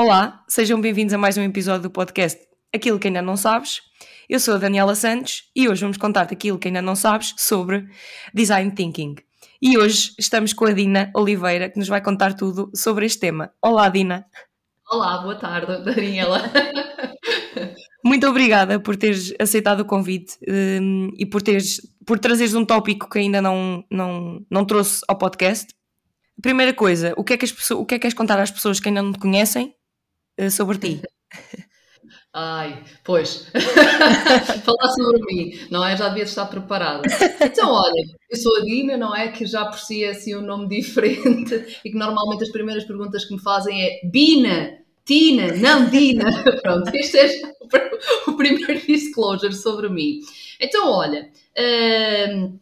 Olá, sejam bem-vindos a mais um episódio do podcast Aquilo que ainda não sabes. Eu sou a Daniela Santos e hoje vamos contar-te aquilo que ainda não sabes sobre Design Thinking. E hoje estamos com a Dina Oliveira, que nos vai contar tudo sobre este tema. Olá, Dina. Olá, boa tarde, Daniela. Muito obrigada por teres aceitado o convite um, e por, teres, por trazeres um tópico que ainda não, não, não trouxe ao podcast. Primeira coisa, o que, é que as pessoas, o que é que queres contar às pessoas que ainda não te conhecem sobre ti? Ai, pois, falar sobre mim, não é? Já devia estar preparada. Então, olha, eu sou a Dina, não é? Que já por si é assim um nome diferente e que normalmente as primeiras perguntas que me fazem é Bina, Tina, não Dina. Pronto, este é o primeiro disclosure sobre mim. Então, olha, hum,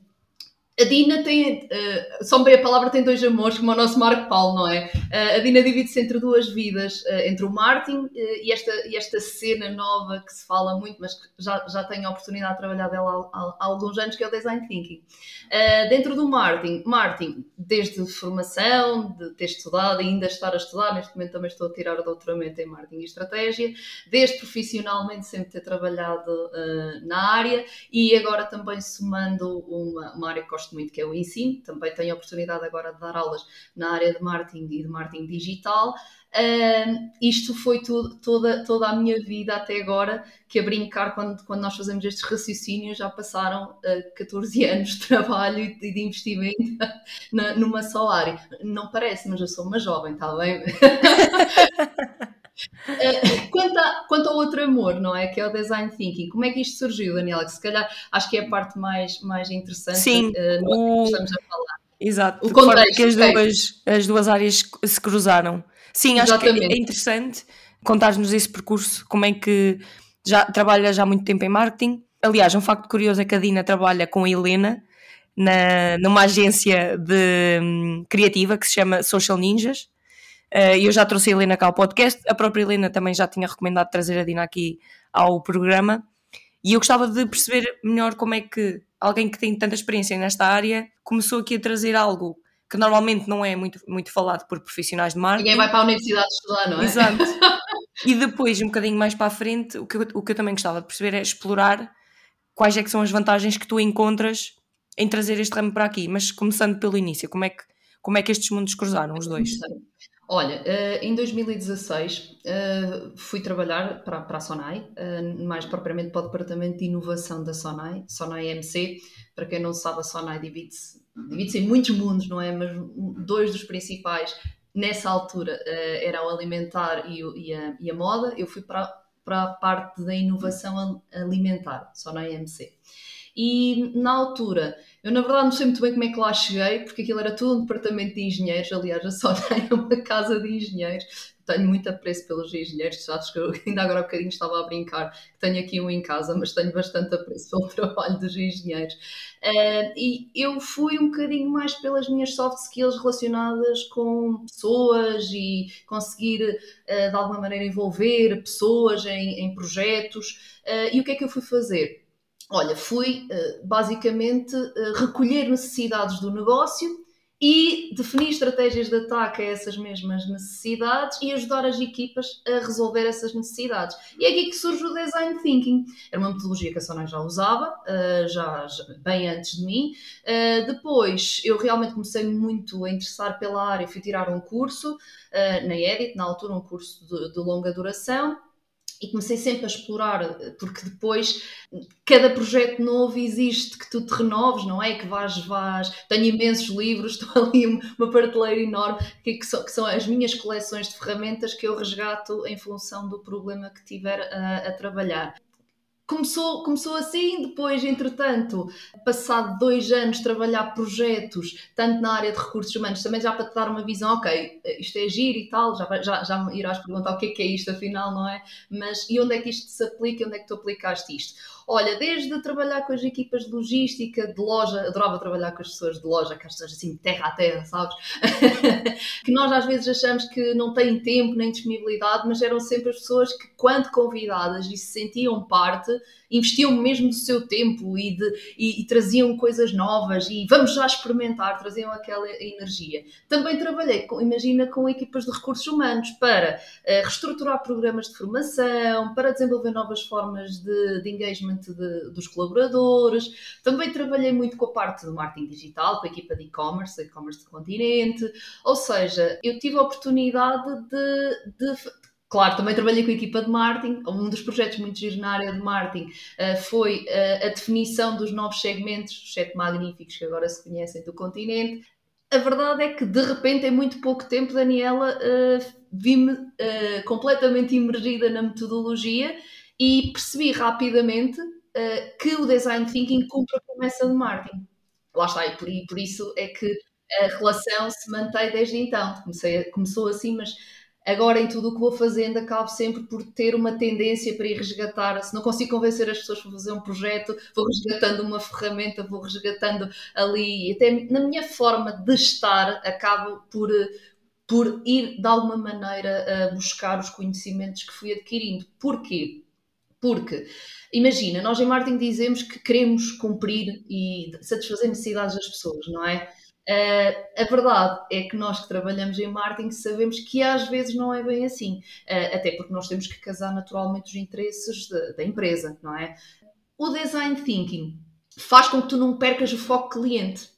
a Dina tem, uh, só bem a palavra tem dois amores, como o nosso Marco Paulo, não é? Uh, a Dina divide-se entre duas vidas, uh, entre o Martin e, esta, e esta cena nova que se fala muito, mas que já, já tenho a oportunidade de trabalhar dela há, há, alguns anos, que é o Design Thinking. dentro do Martin, Martin, desde formação, de ter estudado, ainda estar a estudar, neste momento também estou a tirar o doutoramento em Marketing e Estratégia, desde profissionalmente sempre ter trabalhado na área e agora também somando uma, uma área que gosto muito, que é o ensino. Também tenho a oportunidade agora de dar aulas na área de marketing e de marketing digital. Uh, isto foi tudo, toda, toda a minha vida até agora, que a brincar, quando, quando nós fazemos estes raciocínios, já passaram uh, 14 anos de trabalho e de, de investimento na, numa só área. Não parece, mas eu sou uma jovem, está bem? Uh, quanto, a, quanto, ao outro amor, não é? Que é o design thinking, como é que isto surgiu, Daniela? Que se calhar acho que é a parte mais, mais interessante Sim, uh, o... que estamos a falar. Exato, o contexto, que as duas, as duas áreas se cruzaram. Sim, acho Exatamente. que é interessante contar-nos esse percurso, como é que já trabalha já há muito tempo em marketing. Aliás, um facto curioso é que a Dina trabalha com a Helena na, numa agência de, um, criativa que se chama Social Ninjas eu já trouxe a Helena cá ao podcast, a própria Helena também já tinha recomendado trazer a Dina aqui ao programa. E eu gostava de perceber melhor como é que alguém que tem tanta experiência nesta área começou aqui a trazer algo que normalmente não é muito, muito falado por profissionais de marketing. Ninguém vai para a universidade estudar, não é? Exato. e depois, um bocadinho mais para a frente, o que, eu, o que eu também gostava de perceber é explorar quais é que são as vantagens que tu encontras em trazer este ramo para aqui. Mas começando pelo início, como é que, como é que estes mundos cruzaram, os dois? Olha, uh, em 2016 uh, eh, fui trabalhar para, a Sonai, uh, mais propriamente para o Departamento de Inovação da Sonai, Sonai MC. Para quem não sabe, a Sonai divide-se divide em muitos mundos, não é? Mas dois dos principais nessa altura eram o alimentar e, e, a, e, a, moda. Eu fui para, para a parte da inovação alimentar, Sonai MC. E na altura eu, na verdade, não sei muito bem como é que lá cheguei, porque aquilo era tudo um departamento de engenheiros. Aliás, a Sony é uma casa de engenheiros. Tenho muito apreço pelos engenheiros. Sabes que eu ainda agora há bocadinho estava a brincar que tenho aqui um em casa, mas tenho bastante apreço pelo trabalho dos engenheiros. Uh, e eu fui um bocadinho mais pelas minhas soft skills relacionadas com pessoas e conseguir, uh, de alguma maneira, envolver pessoas em, em projetos. Uh, e o que é que eu fui fazer? Olha, fui eh, basicamente eh, recolher necessidades do negócio e definir estratégias de ataque a essas mesmas necessidades e ajudar as equipas a resolver essas necessidades. E é aqui que surge o Design Thinking. Era uma metodologia que a Sonai já usava, eh, já, bem antes de mim. depois, eu realmente comecei muito a interessar pela área, fui tirar um curso na Edit, na altura um curso de, de longa duração, e comecei sempre a explorar, porque depois cada projeto novo existe que tu te renoves, não é? Que vais, vais. Tenho imensos livros, estou ali uma prateleira enorme, que, que, são, que são as minhas coleções de ferramentas que eu resgato em função do problema que tiver a, a trabalhar começou, começou assim, depois, entretanto, passado dois anos trabalhar projetos, tanto na área de recursos humanos, também já para te dar uma visão, ok, isto é giro e tal, já, já, já irás perguntar o que é que é isto afinal, não é? Mas e onde é que isto se aplica e onde é que tu aplicaste isto? Olha, desde trabalhar com as equipas de logística, de loja, adorava trabalhar com as pessoas de loja, aquelas pessoas assim, terra a terra, sabes? que nós às vezes achamos que não têm tempo nem disponibilidade, mas eram sempre as pessoas que, quando convidadas e se sentiam parte, investiam mesmo do seu tempo e, de, e, e, traziam coisas novas e vamos já experimentar, traziam aquela energia. Também trabalhei, com, imagina, com equipas de recursos humanos para uh, reestruturar programas de formação, para desenvolver novas formas de, de engagement de, dos colaboradores. Também trabalhei muito com a parte do marketing digital, com a equipa de e-commerce, e-commerce do continente. Ou seja, eu tive a oportunidade de, de Claro, também trabalhei com a equipa de marketing. Um dos projetos muito giros na área de marketing uh, foi uh, a definição dos novos segmentos, os sete magníficos que agora se conhecem do continente. A verdade é que, de repente, em muito pouco tempo, Daniela, uh, vi-me completamente imergida na metodologia e percebi rapidamente que o design thinking cumpre a promessa de marketing. Lá está, e por, por isso é que a relação se mantém desde então. Comecei, começou assim, mas Agora, em tudo o que vou fazendo, acabo sempre por ter uma tendência para ir resgatar. Se não consigo convencer as pessoas para fazer um projeto, vou resgatando uma ferramenta, vou resgatando ali. Até na minha forma de estar, acabo por, por ir de alguma maneira a buscar os conhecimentos que fui adquirindo. Porquê? Porque, imagina, nós em marketing dizemos que queremos cumprir e satisfazer necessidades das pessoas, não é? Uh, a verdade é que nós que trabalhamos em marketing sabemos que às vezes não é bem assim, uh, até porque nós temos que casar naturalmente os interesses de, da empresa, não é? O design thinking faz com que tu não percas o foco cliente.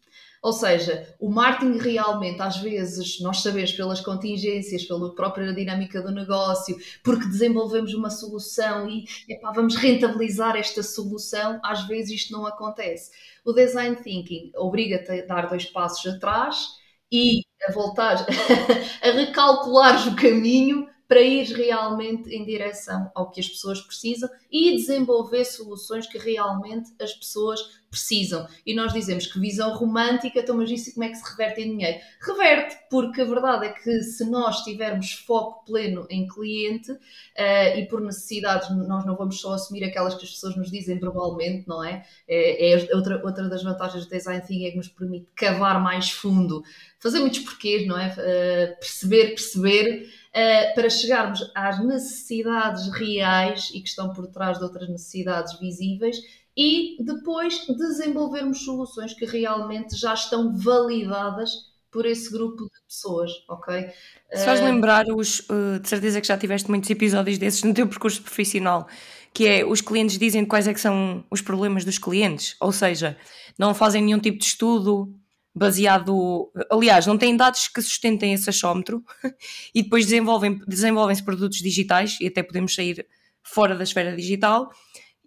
Ou seja, o marketing realmente, às vezes, nós sabemos pelas contingências, pela própria dinâmica do negócio, porque desenvolvemos uma solução e epá, vamos rentabilizar esta solução, às vezes isto não acontece. O design thinking obriga-te a dar dois passos atrás e a voltar a recalcular o caminho para ir realmente em direção ao que as pessoas precisam e desenvolver soluções que realmente as pessoas precisam. E nós dizemos que visão romântica, então, mas isso como é que se reverte em dinheiro? Reverte, porque a verdade é que se nós tivermos foco pleno em cliente uh, e por necessidades, nós não vamos só assumir aquelas que as pessoas nos dizem verbalmente, não é? É, é outra, outra das vantagens do design thinking é que nos permite cavar mais fundo, fazer muitos porquês, não é? Uh, perceber, perceber uh, para chegarmos às necessidades reais e que estão por trás de outras necessidades visíveis e depois desenvolvermos soluções que realmente já estão validadas por esse grupo de pessoas, ok? Se faz uh, lembrar, os, uh, de certeza que já tiveste muitos episódios desses no teu percurso profissional, que é os clientes dizem quais é que são os problemas dos clientes, ou seja, não fazem nenhum tipo de estudo, baseado. Aliás, não têm dados que sustentem esse achómetro e depois desenvolvem, desenvolvem-se produtos digitais e até podemos sair fora da esfera digital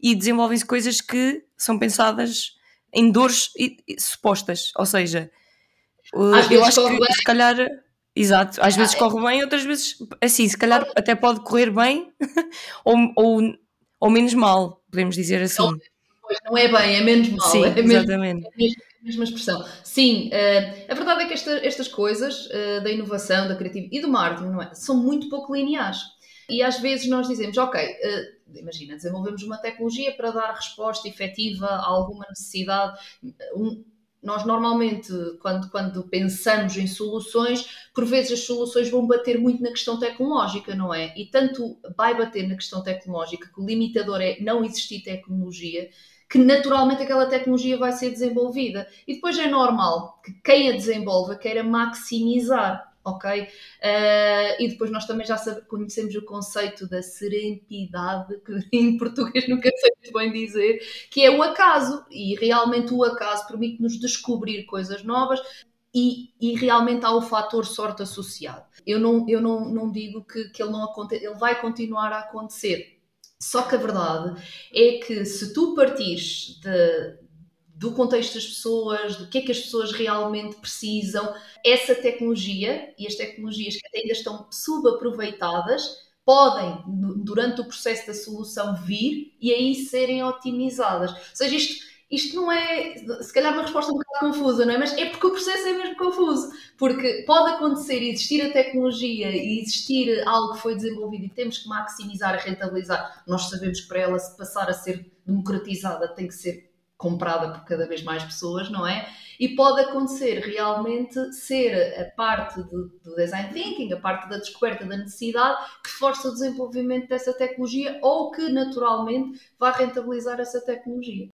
e desenvolvem-se coisas que são pensadas em dores supostas. Ou seja, às eu acho que bem. se calhar. Exato, às ah, vezes é. corre bem, outras vezes assim, se calhar até pode correr bem ou, ou, ou menos mal, podemos dizer assim. Não, não é bem, é menos mal. Sim, é exatamente. Mesmo, mesma expressão. Sim, uh, a verdade é que esta, estas coisas uh, da inovação, da criatividade e do marketing é? são muito pouco lineares. E às vezes nós dizemos, ok, uh, imagina, desenvolvemos uma tecnologia para dar resposta efetiva a alguma necessidade. Um, nós normalmente, quando, quando pensamos em soluções, por vezes as soluções vão bater muito na questão tecnológica, não é? E tanto vai bater na questão tecnológica que o limitador é não existir tecnologia, que naturalmente aquela tecnologia vai ser desenvolvida. E depois é normal que quem a desenvolva queira maximizar, ok? Uh, e depois nós também já conhecemos o conceito da serendipidade, que em português nunca sei muito bem dizer, que é o acaso. E realmente o acaso permite-nos descobrir coisas novas. E, e, realmente há o fator sorte associado. Eu não, eu não, não digo que, que ele não aconte, ele vai continuar a acontecer só que a verdade é que se tu partires de, do contexto das pessoas, do que é que as pessoas realmente precisam, essa tecnologia e as tecnologias que ainda estão subaproveitadas podem, durante o processo da solução, vir e aí serem otimizadas. Ou seja, isto isto não é, se calhar, uma resposta um bocado confusa, não é? Mas é porque o processo é mesmo confuso. Porque pode acontecer existir a tecnologia e existir algo que foi desenvolvido e temos que maximizar, rentabilizar. Nós sabemos que para ela se passar a ser democratizada tem que ser comprada por cada vez mais pessoas, não é? E pode acontecer realmente ser a parte do, do, design thinking, a parte da descoberta da necessidade, que força o desenvolvimento dessa tecnologia ou que naturalmente vai rentabilizar essa tecnologia.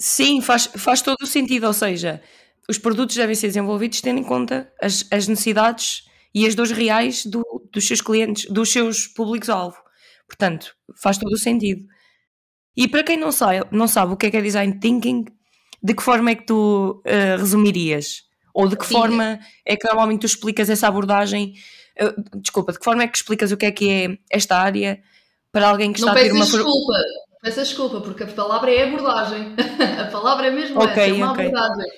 Sim, faz, faz todo o sentido, ou seja, os produtos devem ser desenvolvidos tendo em conta as, as necessidades e as dores reais do, dos seus clientes, dos seus públicos-alvo. Portanto, faz todo o sentido. E para quem não sabe, não sabe o que é, que é design thinking, de que forma é que tu uh, resumirias? Ou de que Sim. forma é que normalmente tu explicas essa abordagem? Uh, desculpa, de que forma é que explicas o que é que é esta área para alguém que está não a ter uma. Desculpa, peço desculpa, porque a palavra é abordagem. a palavra é mesmo okay, essa, é uma okay. abordagem.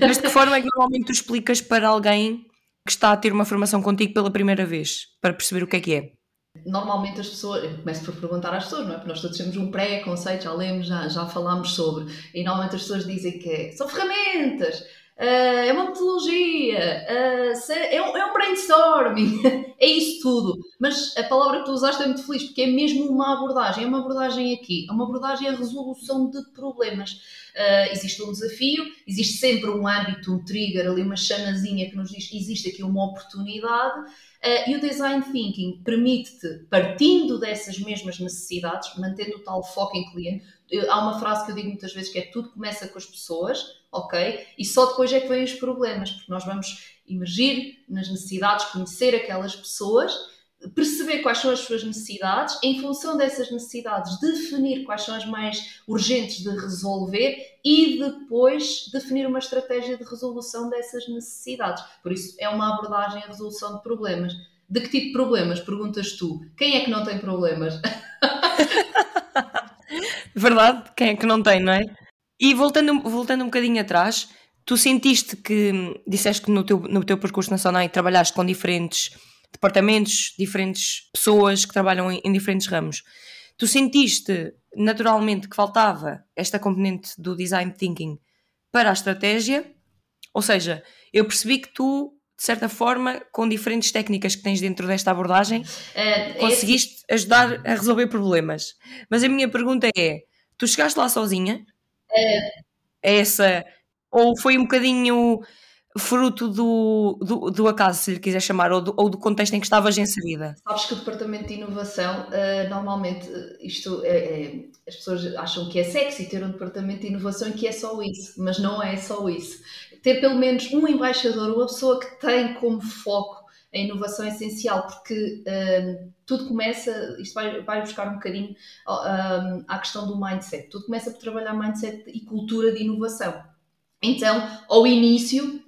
Mas de que forma é que normalmente tu explicas para alguém que está a ter uma formação contigo pela primeira vez, para perceber o que é que é? Normalmente as pessoas, eu começo por perguntar às pessoas, não é? Porque nós todos temos um pré-conceito, já lemos, já, já falámos sobre, e normalmente as pessoas dizem que é, são ferramentas, Uh, é uma metodologia, uh, é, um, é um brainstorming, é isso tudo. Mas a palavra que tu usaste é muito feliz, porque é mesmo uma abordagem, é uma abordagem aqui, é uma abordagem a resolução de problemas. Uh, existe um desafio, existe sempre um âmbito, um trigger, ali uma chamazinha que nos diz existe aqui uma oportunidade. E o design thinking permite-te, partindo dessas mesmas necessidades, mantendo o tal foco em cliente, há uma frase que eu digo muitas vezes que é tudo começa com as pessoas, ok? E só depois é que vêm os problemas, porque nós vamos emergir nas necessidades, conhecer aquelas pessoas, perceber quais são as suas necessidades, em função dessas necessidades, definir quais são as mais urgentes de resolver e depois definir uma estratégia de resolução dessas necessidades. Por isso, é uma abordagem à resolução de problemas. De que tipo de problemas? Perguntas tu. Quem é que não tem problemas? Verdade, quem é que não tem, não é? E voltando, voltando um bocadinho atrás, tu sentiste que, disseste que no teu, no teu percurso na Sonai trabalhaste com diferentes departamentos, diferentes pessoas que trabalham em, em diferentes ramos. Tu sentiste naturalmente que faltava esta componente do design thinking para a estratégia? Ou seja, eu percebi que tu, de certa forma, com diferentes técnicas que tens dentro desta abordagem, uh, conseguiste esse... ajudar a resolver problemas. Mas a minha pergunta é: tu chegaste lá sozinha? É essa. Ou foi um bocadinho fruto do, do, do, acaso, se lhe quiser chamar, ou do, ou do contexto em que estavas inserida? Sabes que o Departamento de Inovação, uh, normalmente, isto é, é, as pessoas acham que é sexy ter um Departamento de Inovação e que é só isso, mas não é só isso. Ter pelo menos um embaixador, uma pessoa que tem como foco a inovação essencial, porque uh, tudo começa, isto vai, vai buscar um bocadinho uh, à questão do mindset, tudo começa por trabalhar mindset e cultura de inovação. Então, ao início,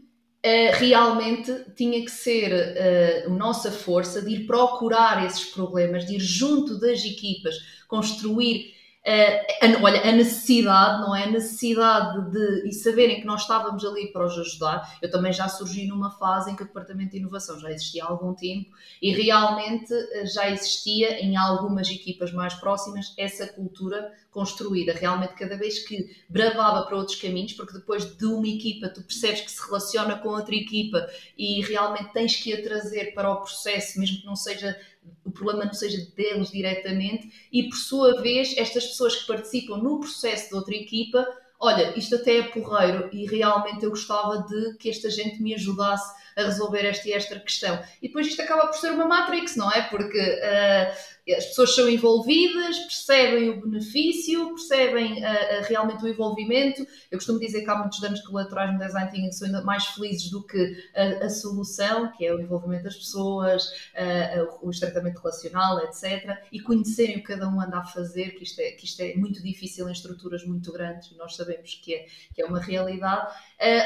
Uh, realmente tinha que ser uh, a nossa força de ir procurar esses problemas, de ir junto das equipas, construir a, olha, a necessidade, não é? A necessidade de e saberem que nós estávamos ali para os ajudar. Eu também já surgi numa fase em que o Departamento de Inovação já existia há algum tempo e realmente uh, já existia em algumas equipas mais próximas essa cultura construída. Realmente, cada vez que bravava para outros caminhos, porque depois de uma equipa tu percebes que se relaciona com outra equipa e realmente tens que a trazer para o processo, mesmo que não seja o problema não seja deles diretamente, e por sua vez, estas pessoas que participam no processo de outra equipa, olha, isto até é porreiro e realmente eu gostava de que esta gente me ajudasse a resolver esta e esta questão. E depois isto acaba por ser uma matrix, não é? Porque uh, as pessoas são envolvidas, percebem o benefício, percebem uh, realmente o envolvimento. Eu costumo dizer que há muitos danos colaterais no design thinking são ainda mais felizes do que a, a solução, que é o envolvimento das pessoas, uh, o tratamento relacional, etc. E conhecerem o que cada um anda a fazer, que isto é, que isto é muito difícil em estruturas muito grandes, e nós sabemos que é, que é uma realidade.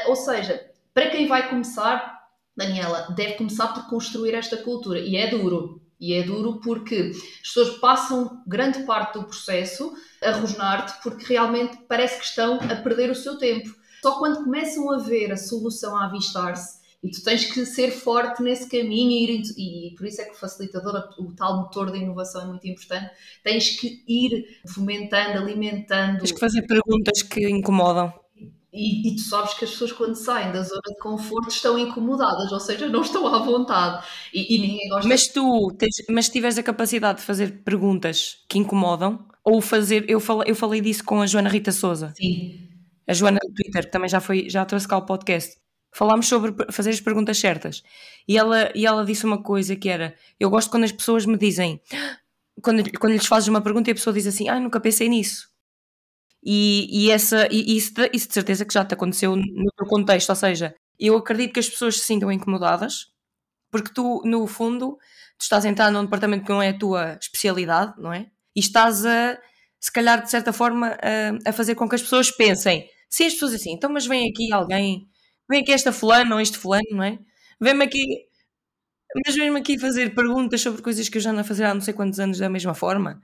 ou seja, para quem vai começar, Daniela, deve começar por construir esta cultura. E é duro. E é duro porque as pessoas passam grande parte do processo a rosnar-te porque realmente parece que estão a perder o seu tempo. Só quando começam a ver a solução a avistar-se e tu tens que ser forte nesse caminho e, ir, e por isso é que o facilitador, o tal motor da inovação é muito importante, tens que ir fomentando, alimentando. Tens que fazer perguntas que incomodam. E, e, tu sabes que as pessoas, quando saem da zona de conforto, estão incomodadas, ou seja, não estão à vontade. E, e ninguém gosta. Mas tu, tens, mas tiveres a capacidade de fazer perguntas que incomodam, ou fazer, eu falei, eu falei disso com a Joana Rita Souza. Sim. A Joana do Twitter, que também já foi, já trouxe cá o podcast. Falámos sobre fazer as perguntas certas. E ela, e ela disse uma coisa que era: eu gosto quando as pessoas me dizem, quando, quando lhes fazes uma pergunta e a pessoa diz assim, ah, nunca pensei nisso. E, e, essa, e isso, isso de certeza que já te aconteceu no teu contexto, ou seja, eu acredito que as pessoas se sintam incomodadas, porque tu, no fundo, tu estás a entrar num departamento que não é a tua especialidade, não é? E estás a, se calhar, de certa forma, a, a fazer com que as pessoas pensem, se as pessoas assim, então, mas vem aqui alguém, vem aqui esta fulana ou este fulano, não é? Vem-me aqui, mas mesmo aqui fazer perguntas sobre coisas que eu já não fazia há não sei quantos anos da mesma forma.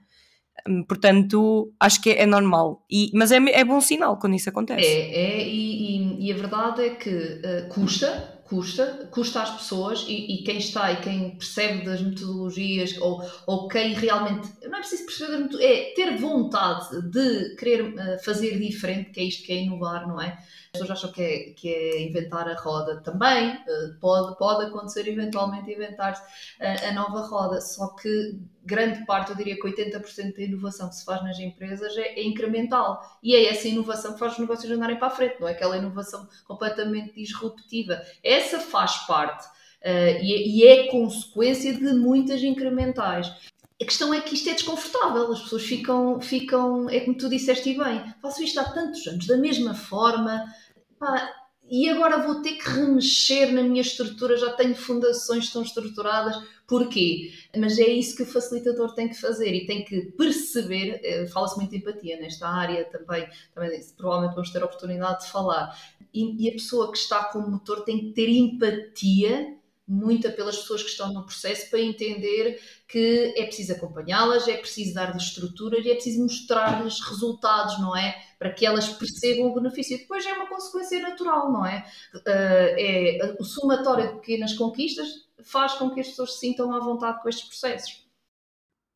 Hum, portanto, acho que é, é normal. E, mas é, é bom sinal quando isso acontece. É, é e, e, e a verdade é que uh, custa, custa, custa às pessoas e, e, quem está e quem percebe das metodologias ou, ou quem realmente, não é preciso perceber é ter vontade de querer uh, fazer diferente, que é isto que é inovar, não é? As pessoas acham que é, que é inventar a roda também, uh, pode, pode acontecer eventualmente inventar a, a nova roda, só que grande parte, eu diria que 80% da inovação que se faz nas empresas é, é, incremental. E é essa inovação que faz os negócios andarem para a frente, não é aquela inovação completamente disruptiva. Essa faz parte uh, e, é, e é consequência de muitas incrementais. A questão é que isto é desconfortável, as pessoas ficam, ficam é como tu disseste bem, faço isto há tantos anos, da mesma forma, pá, e agora vou ter que remexer na minha estrutura, já tenho fundações tão estruturadas, porquê? Mas é isso que o facilitador tem que fazer e tem que perceber, eh, fala-se muito de empatia nesta área também, também provavelmente vamos ter a oportunidade de falar, e, e a pessoa que está como motor tem que ter empatia muita pelas pessoas que estão no processo para entender que é preciso acompanhá-las, é preciso dar-lhes estruturas e é preciso mostrar-lhes resultados, não é? Para que elas percebam o benefício. Depois é uma consequência natural, não é? Uh, é o somatório de pequenas conquistas faz com que as pessoas se sintam à vontade com estes processos.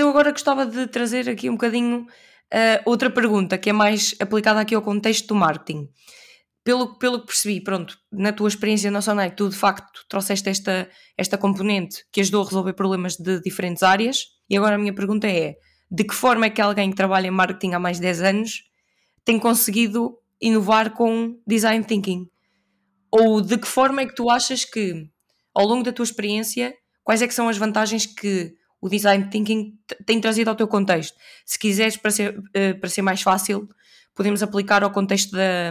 Eu agora gostava de trazer aqui um bocadinho uh, outra pergunta que é mais aplicada aqui ao contexto do marketing pelo, pelo que percebi, pronto, na tua experiência na Sonai, tu de facto trouxeste esta, esta componente que ajudou a resolver problemas de diferentes áreas. E agora a minha pergunta é: de que forma é que alguém que trabalha em marketing há mais de 10 anos tem conseguido inovar com design thinking? Ou de que forma é que tu achas que, ao longo da tua experiência, quais é que são as vantagens que o design thinking tem trazido ao teu contexto? Se quiseres, para ser, eh, para ser mais fácil, podemos aplicar ao contexto da,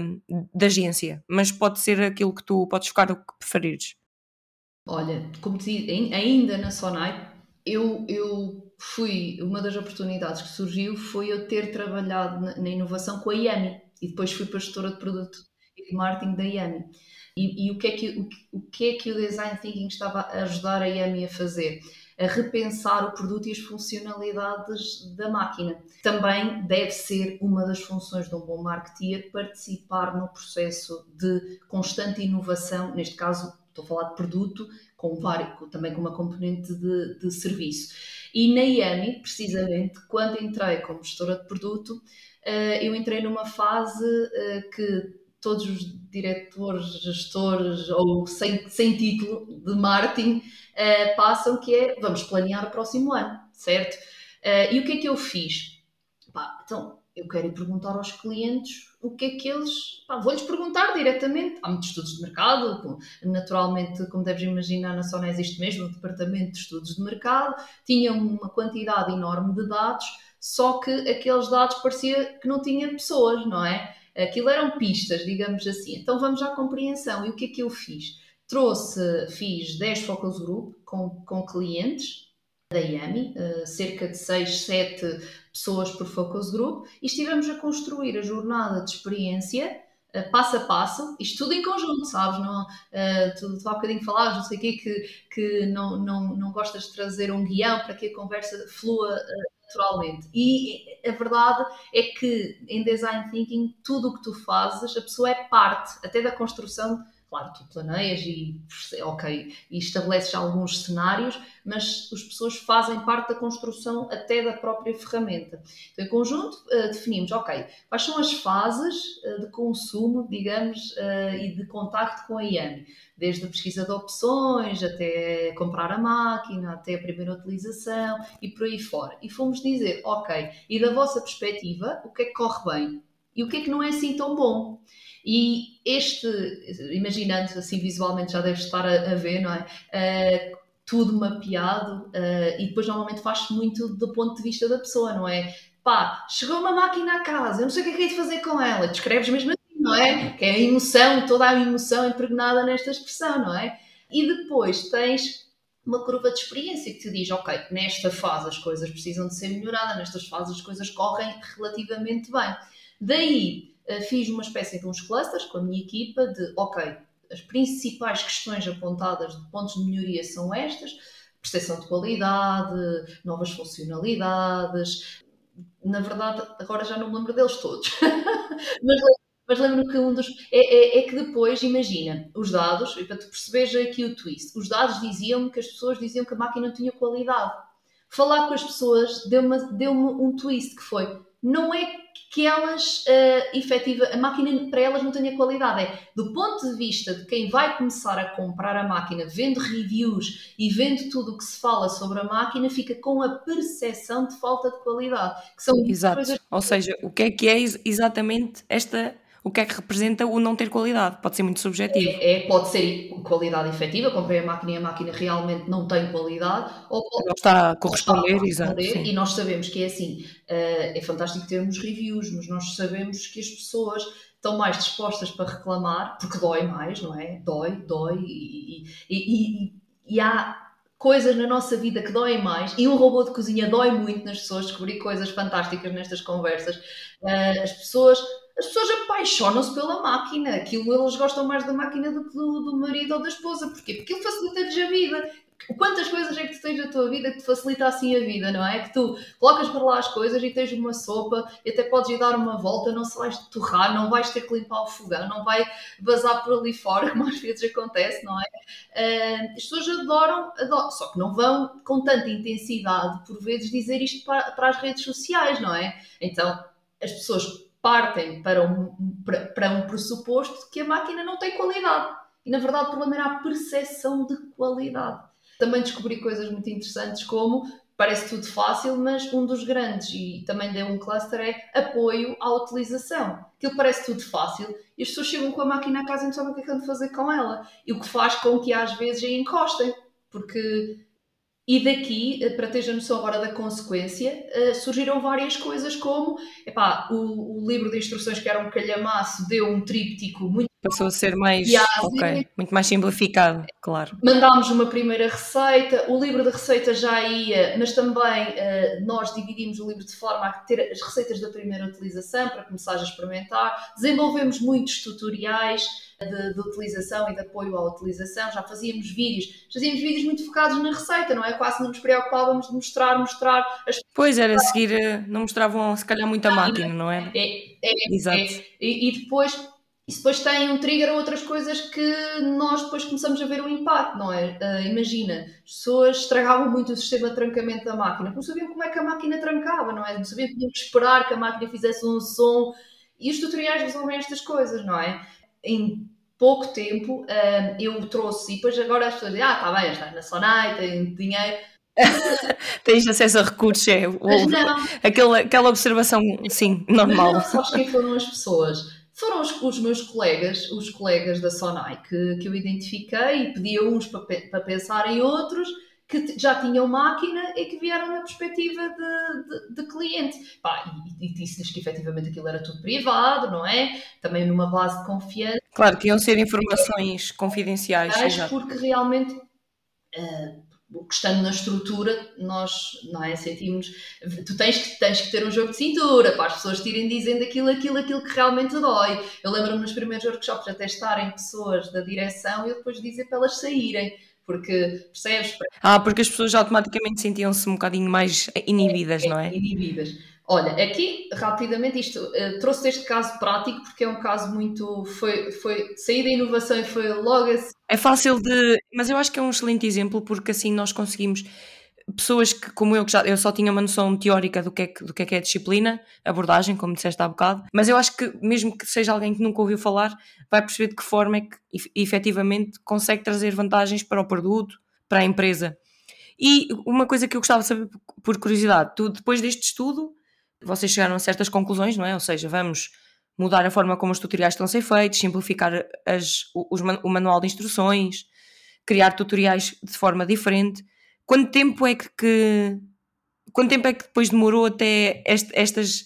da agência, mas pode ser aquilo que tu podes focar o que preferires. Olha, como te disse, ainda na Sonai, eu, eu fui, uma das oportunidades que surgiu foi eu ter trabalhado na, na inovação com a IAMI e depois fui para a gestora de produto e de marketing da IAMI. E, e, o, que é que, o, o que é que o Design Thinking estava a ajudar a IAMI a fazer? A repensar o produto e as funcionalidades da máquina. Também deve ser uma das funções de um bom marketeer participar no processo de constante inovação, neste caso estou a falar de produto, com também com uma componente de, de serviço. E na IAMI, precisamente, quando entrei como gestora de produto, eh, eu entrei numa fase eh, que todos os diretores, gestores ou sem, sem título de marketing uh, passam, que é vamos planear o próximo ano, certo? Uh, e o que é que eu fiz? Pá, então, eu quero ir perguntar aos clientes o que é que eles. Vou-lhes perguntar diretamente. Há muitos estudos de mercado, naturalmente, como deves imaginar, na Sona existe mesmo o departamento de estudos de mercado, tinha uma quantidade enorme de dados, só que aqueles dados parecia que não tinha pessoas, não é? Aquilo eram pistas, digamos assim. Então vamos à compreensão. E o que é que eu fiz? Trouxe, fiz 10 focus group com, com clientes da IAMI, uh, cerca de 6, 7 pessoas por focus group, e estivemos a construir a jornada de experiência uh, passo a passo, isto tudo em conjunto, sabes? Não, uh, tu, tu há bocadinho falavas, não sei o quê, que, que não, não, não gostas de trazer um guião para que a conversa flua naturalmente. E a verdade é que em design thinking tudo o que tu fazes, a pessoa é parte até da construção Claro, tu planeias e, ok, e estabeleces alguns cenários, mas as pessoas fazem parte da construção até da própria ferramenta. Então, em conjunto, uh, definimos, ok, quais são as fases uh, de consumo, digamos, e de contacto com a IAMI, desde a pesquisa de opções, até comprar a máquina, até a primeira utilização e por aí fora. E fomos dizer, ok, e da vossa perspectiva, o que é que corre bem? E o que é que não é assim tão bom? E este, imaginando assim visualmente, já deve estar a, a ver, não é? Uh, tudo mapeado uh, e depois normalmente faz-se muito do ponto de vista da pessoa, não é? Pá, chegou uma máquina à casa, eu não sei o que é que é de fazer com ela, descreves mesmo assim, não é? Que é a emoção, toda a emoção impregnada nesta expressão, não é? E depois tens uma curva de experiência que te diz, ok, nesta fase as coisas precisam de ser melhoradas, nestas fases as coisas correm relativamente bem. Daí fiz uma espécie de uns clusters com a minha equipa de, ok, as principais questões apontadas de pontos de melhoria são estas, percepção de qualidade, novas funcionalidades. Na verdade, agora já não me lembro deles todos, mas, mas lembro que um dos. É, é, é, que depois, imagina, os dados, e para tu perceberes aqui o twist, os dados diziam que as pessoas diziam que a máquina não tinha qualidade. Falar com as pessoas deu-me deu um twist que foi: não é que elas, uh, efetiva, a máquina para elas não tenha qualidade. É do ponto de vista de quem vai começar a comprar a máquina, vendo reviews e vendo tudo o que se fala sobre a máquina, fica com a percepção de falta de qualidade. Que são Exato. Coisas... Ou seja, o que é que é exatamente esta o que é que representa o não ter qualidade. Pode ser muito subjetivo. É, é pode ser qualidade efetiva, comprei a máquina e a máquina realmente não tem qualidade, ou pode, não está a corresponder, está a exato. E nós sabemos que é assim, uh, é fantástico termos reviews, mas nós sabemos que as pessoas estão mais dispostas para reclamar, porque dói mais, não é? Dói, dói, e, e, e, e há coisas na nossa vida que doem mais e um robô de cozinha dói muito nas pessoas, descobri coisas fantásticas nestas conversas. Uh, as pessoas as pessoas apaixonam-se pela máquina. Aquilo eles gostam mais da máquina do que do, do marido ou da esposa. Porquê? Porque ele facilita-lhes a vida. Quantas coisas é que tu tens na tua vida que te facilita assim a vida, não é? Que tu colocas para lá as coisas e tens uma sopa e até podes ir dar uma volta, não se vais torrar, não vais ter que limpar o fogão, não vai vazar por ali fora, como às vezes acontece, não é? Uh, as pessoas adoram, adoram, só que não vão com tanta intensidade, por vezes, dizer isto para, para as redes sociais, não é? Então, as pessoas partem para um, para, um pressuposto que a máquina não tem qualidade. E na verdade o problema era a percepção de qualidade. Também descobri coisas muito interessantes como parece tudo fácil, mas um dos grandes, e também deu um cluster, é apoio à utilização. Aquilo parece tudo fácil e as pessoas chegam com a máquina à casa e não sabem o que é que vão fazer com ela. E o que faz com que às vezes a encostem, porque e daqui, eh, para teres a noção agora da consequência, uh, surgiram várias coisas como epá, o, o, livro de instruções que era um calhamaço deu um tríptico muito Passou a ser mais ok, muito mais simplificado, claro. Mandámos uma primeira receita, o livro de receita já ia, mas também uh, nós dividimos o livro de forma a ter as receitas da primeira utilização para começar a experimentar. Desenvolvemos muitos tutoriais de, de, utilização e de apoio à utilização, já fazíamos vídeos, fazíamos vídeos muito focados na receita, não é? Quase não nos preocupávamos de mostrar, mostrar as Pois era, seguir eh, não mostravam se calhar muita máquina, não é? É, é, Exato. É. E, e depois isso depois tem um trigger a outras coisas que nós depois começamos a ver o impacto, não é? Uh, imagina, as pessoas estragavam muito o sistema de trancamento da máquina, não sabiam como é que a máquina trancava, não é? Não sabiam que tinham que esperar que a máquina fizesse um som. E os tutoriais resolvem estas coisas, não é? Em pouco tempo uh, eu trouxe, e depois agora as pessoas dizem, ah, está bem, estás na Sonai, tem dinheiro. Tens acesso a recursos, é. Ou, aquela, aquela observação, sim, normal. Mas não, sabes quem foram as pessoas? Foram os, os, meus colegas, os colegas da Sonai, que, que eu identifiquei e pedi a uns para, para pensar em outros que já tinham máquina e que vieram na perspectiva de, de, de cliente. Pá, e, e disse-lhes que efetivamente aquilo era tudo privado, não é? Também numa base de confiança. Claro, que iam ser informações confidenciais. Porque realmente uh, estando na estrutura, nós não é, sentimos. Tu tens que, tens que ter um jogo de cintura para as pessoas te irem dizendo aquilo, aquilo, aquilo que realmente dói. Eu lembro-me nos primeiros workshops até estarem pessoas da direção e eu depois dizer para elas saírem. Porque percebes? Ah, porque as pessoas automaticamente sentiam-se um bocadinho mais inibidas, é, não é? Inibidas. Olha, aqui rapidamente isto uh, trouxe este caso prático porque é um caso muito foi foi sair da inovação e foi logo assim. É fácil de, mas eu acho que é um excelente exemplo porque assim nós conseguimos pessoas que, como eu, que já eu só tinha uma noção teórica do que, é que, do que é que é disciplina, abordagem, como disseste há bocado, mas eu acho que mesmo que seja alguém que nunca ouviu falar, vai perceber de que forma é que efetivamente consegue trazer vantagens para o produto, para a empresa. E uma coisa que eu gostava de saber por curiosidade, tu depois deste estudo vocês chegaram a certas conclusões, não é? Ou seja, vamos mudar a forma como os tutoriais estão a ser feitos, simplificar as, os, o manual de instruções, criar tutoriais de forma diferente. Quanto tempo é que, que quanto tempo é que depois demorou até este, estas,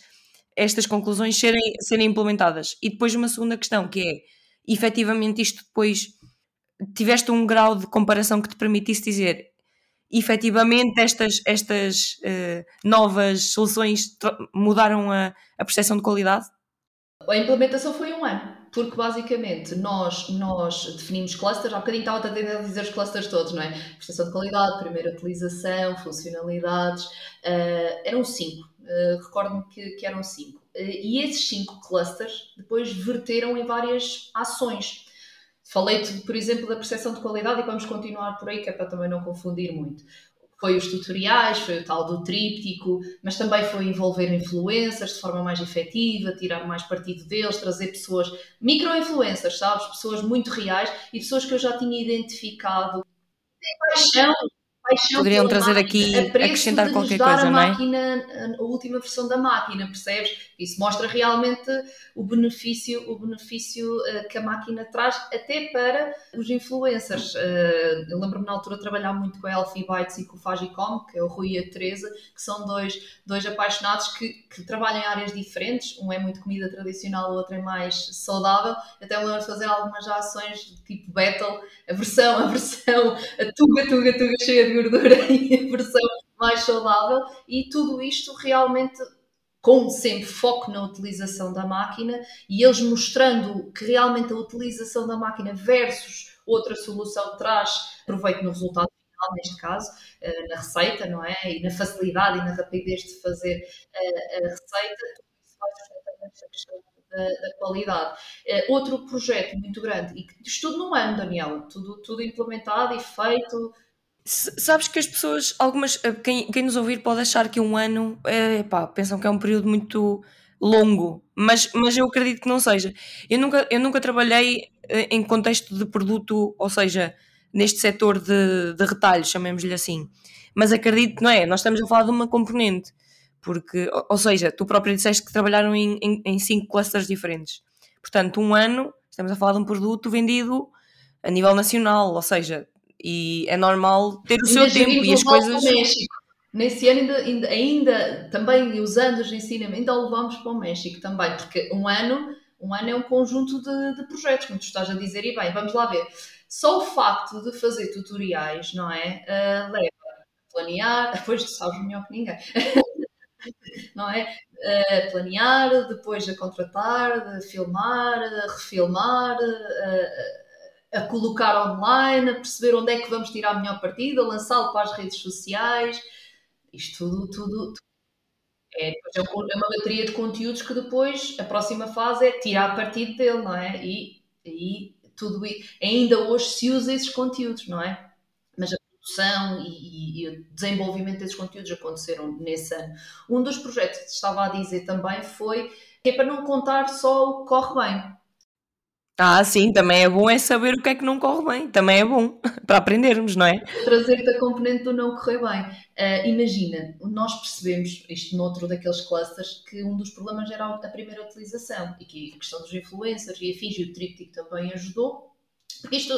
estas conclusões serem, serem implementadas? E depois uma segunda questão, que é, efetivamente isto depois tiveste um grau de comparação que te permitisse dizer efetivamente estas, estas uh, novas soluções mudaram a, a percepção de qualidade? A implementação foi um ano, porque basicamente nós, nós definimos clusters, há bocadinho estava a tentar dizer os clusters todos, não é? Prestação de qualidade, primeira utilização, funcionalidades, uh, eram cinco, uh, recordo-me que, que, eram cinco. Uh, e esses cinco clusters depois verteram em várias ações. Falei-te, por exemplo, da percepção de qualidade e vamos continuar por aí, que é para também não confundir muito. Foi os tutoriais, foi o tal do tríptico, mas também foi envolver influencers de forma mais efetiva, tirar mais partido deles, trazer pessoas, micro-influencers, sabes? Pessoas muito reais e pessoas que eu já tinha identificado. Paixão, paixão Poderiam trazer máquina, aqui, acrescentar qualquer coisa, a não é? Máquina, a última versão da máquina, percebes? Isso mostra realmente o benefício, o benefício uh, que a máquina traz até para os influencers. Uh, eu lembro-me na altura de trabalhar muito com a Healthy Bites e com o Fagicom, que é o Rui e a Teresa, que são dois, dois apaixonados que, que trabalham em áreas diferentes. Um é muito comida tradicional, o outro é mais saudável. Até me lembro de fazer algumas ações tipo battle, a versão, a versão, a tuga, tuga, tuga cheia de gordura e a versão mais saudável. E tudo isto realmente com sempre foco na utilização da máquina e eles mostrando que realmente a utilização da máquina versus outra solução traz proveito no resultado final, neste caso, eh, na receita, não é? E na facilidade e na rapidez de fazer eh, a receita, isso faz a questão da, da, qualidade. Eh, outro projeto muito grande, e que isto tudo num ano, Daniela, tudo, tudo implementado e feito Sabes que as pessoas, algumas, eh, quem, quem nos ouvir pode achar que um ano, é, pá, pensam que é um período muito longo, mas, mas eu acredito que não seja. Eu nunca, eu nunca trabalhei eh, em contexto de produto, ou seja, neste setor de, de chamemos-lhe assim. Mas acredito que não é, nós estamos a falar de uma componente, porque, ou seja, tu próprio disseste que trabalharam em, em, em cinco clusters diferentes. Portanto, um ano, estamos a falar de um produto vendido a nível nacional, ou seja, e é normal ter o seu tempo e as coisas. Nesse ano ainda, ainda, ainda, também usando os ensinamentos, ainda o levamos para o México também, porque um ano, um ano é um conjunto de, de projetos, como tu estás a dizer, e bem, vamos lá ver. Só o facto de fazer tutoriais, não é? Uh, leva a planear, depois tu sabes melhor que ninguém, não é? Uh, planear, depois a contratar, de filmar, a refilmar, uh, a colocar online, a perceber onde é que vamos tirar a melhor partida, lançá-lo para as redes sociais. Isto tudo, tudo, é, é uma bateria de conteúdos que depois a próxima fase é tirar partido dele, não é? E, e tudo ainda hoje se usa esses conteúdos, não é? Mas a produção e, e, o desenvolvimento desses conteúdos aconteceram nesse ano. Um dos projetos que estava a dizer também foi que é para não contar só o que corre bem ah, sim, também é bom é saber o que é que não corre bem, também é bom para aprendermos, não é? Trazer-te a componente do não correr bem. Uh, imagina, nós percebemos, isto noutro daqueles clusters, que um dos problemas era a primeira utilização e que a questão dos influencers e afins e o tríptico também ajudou. Porque isto,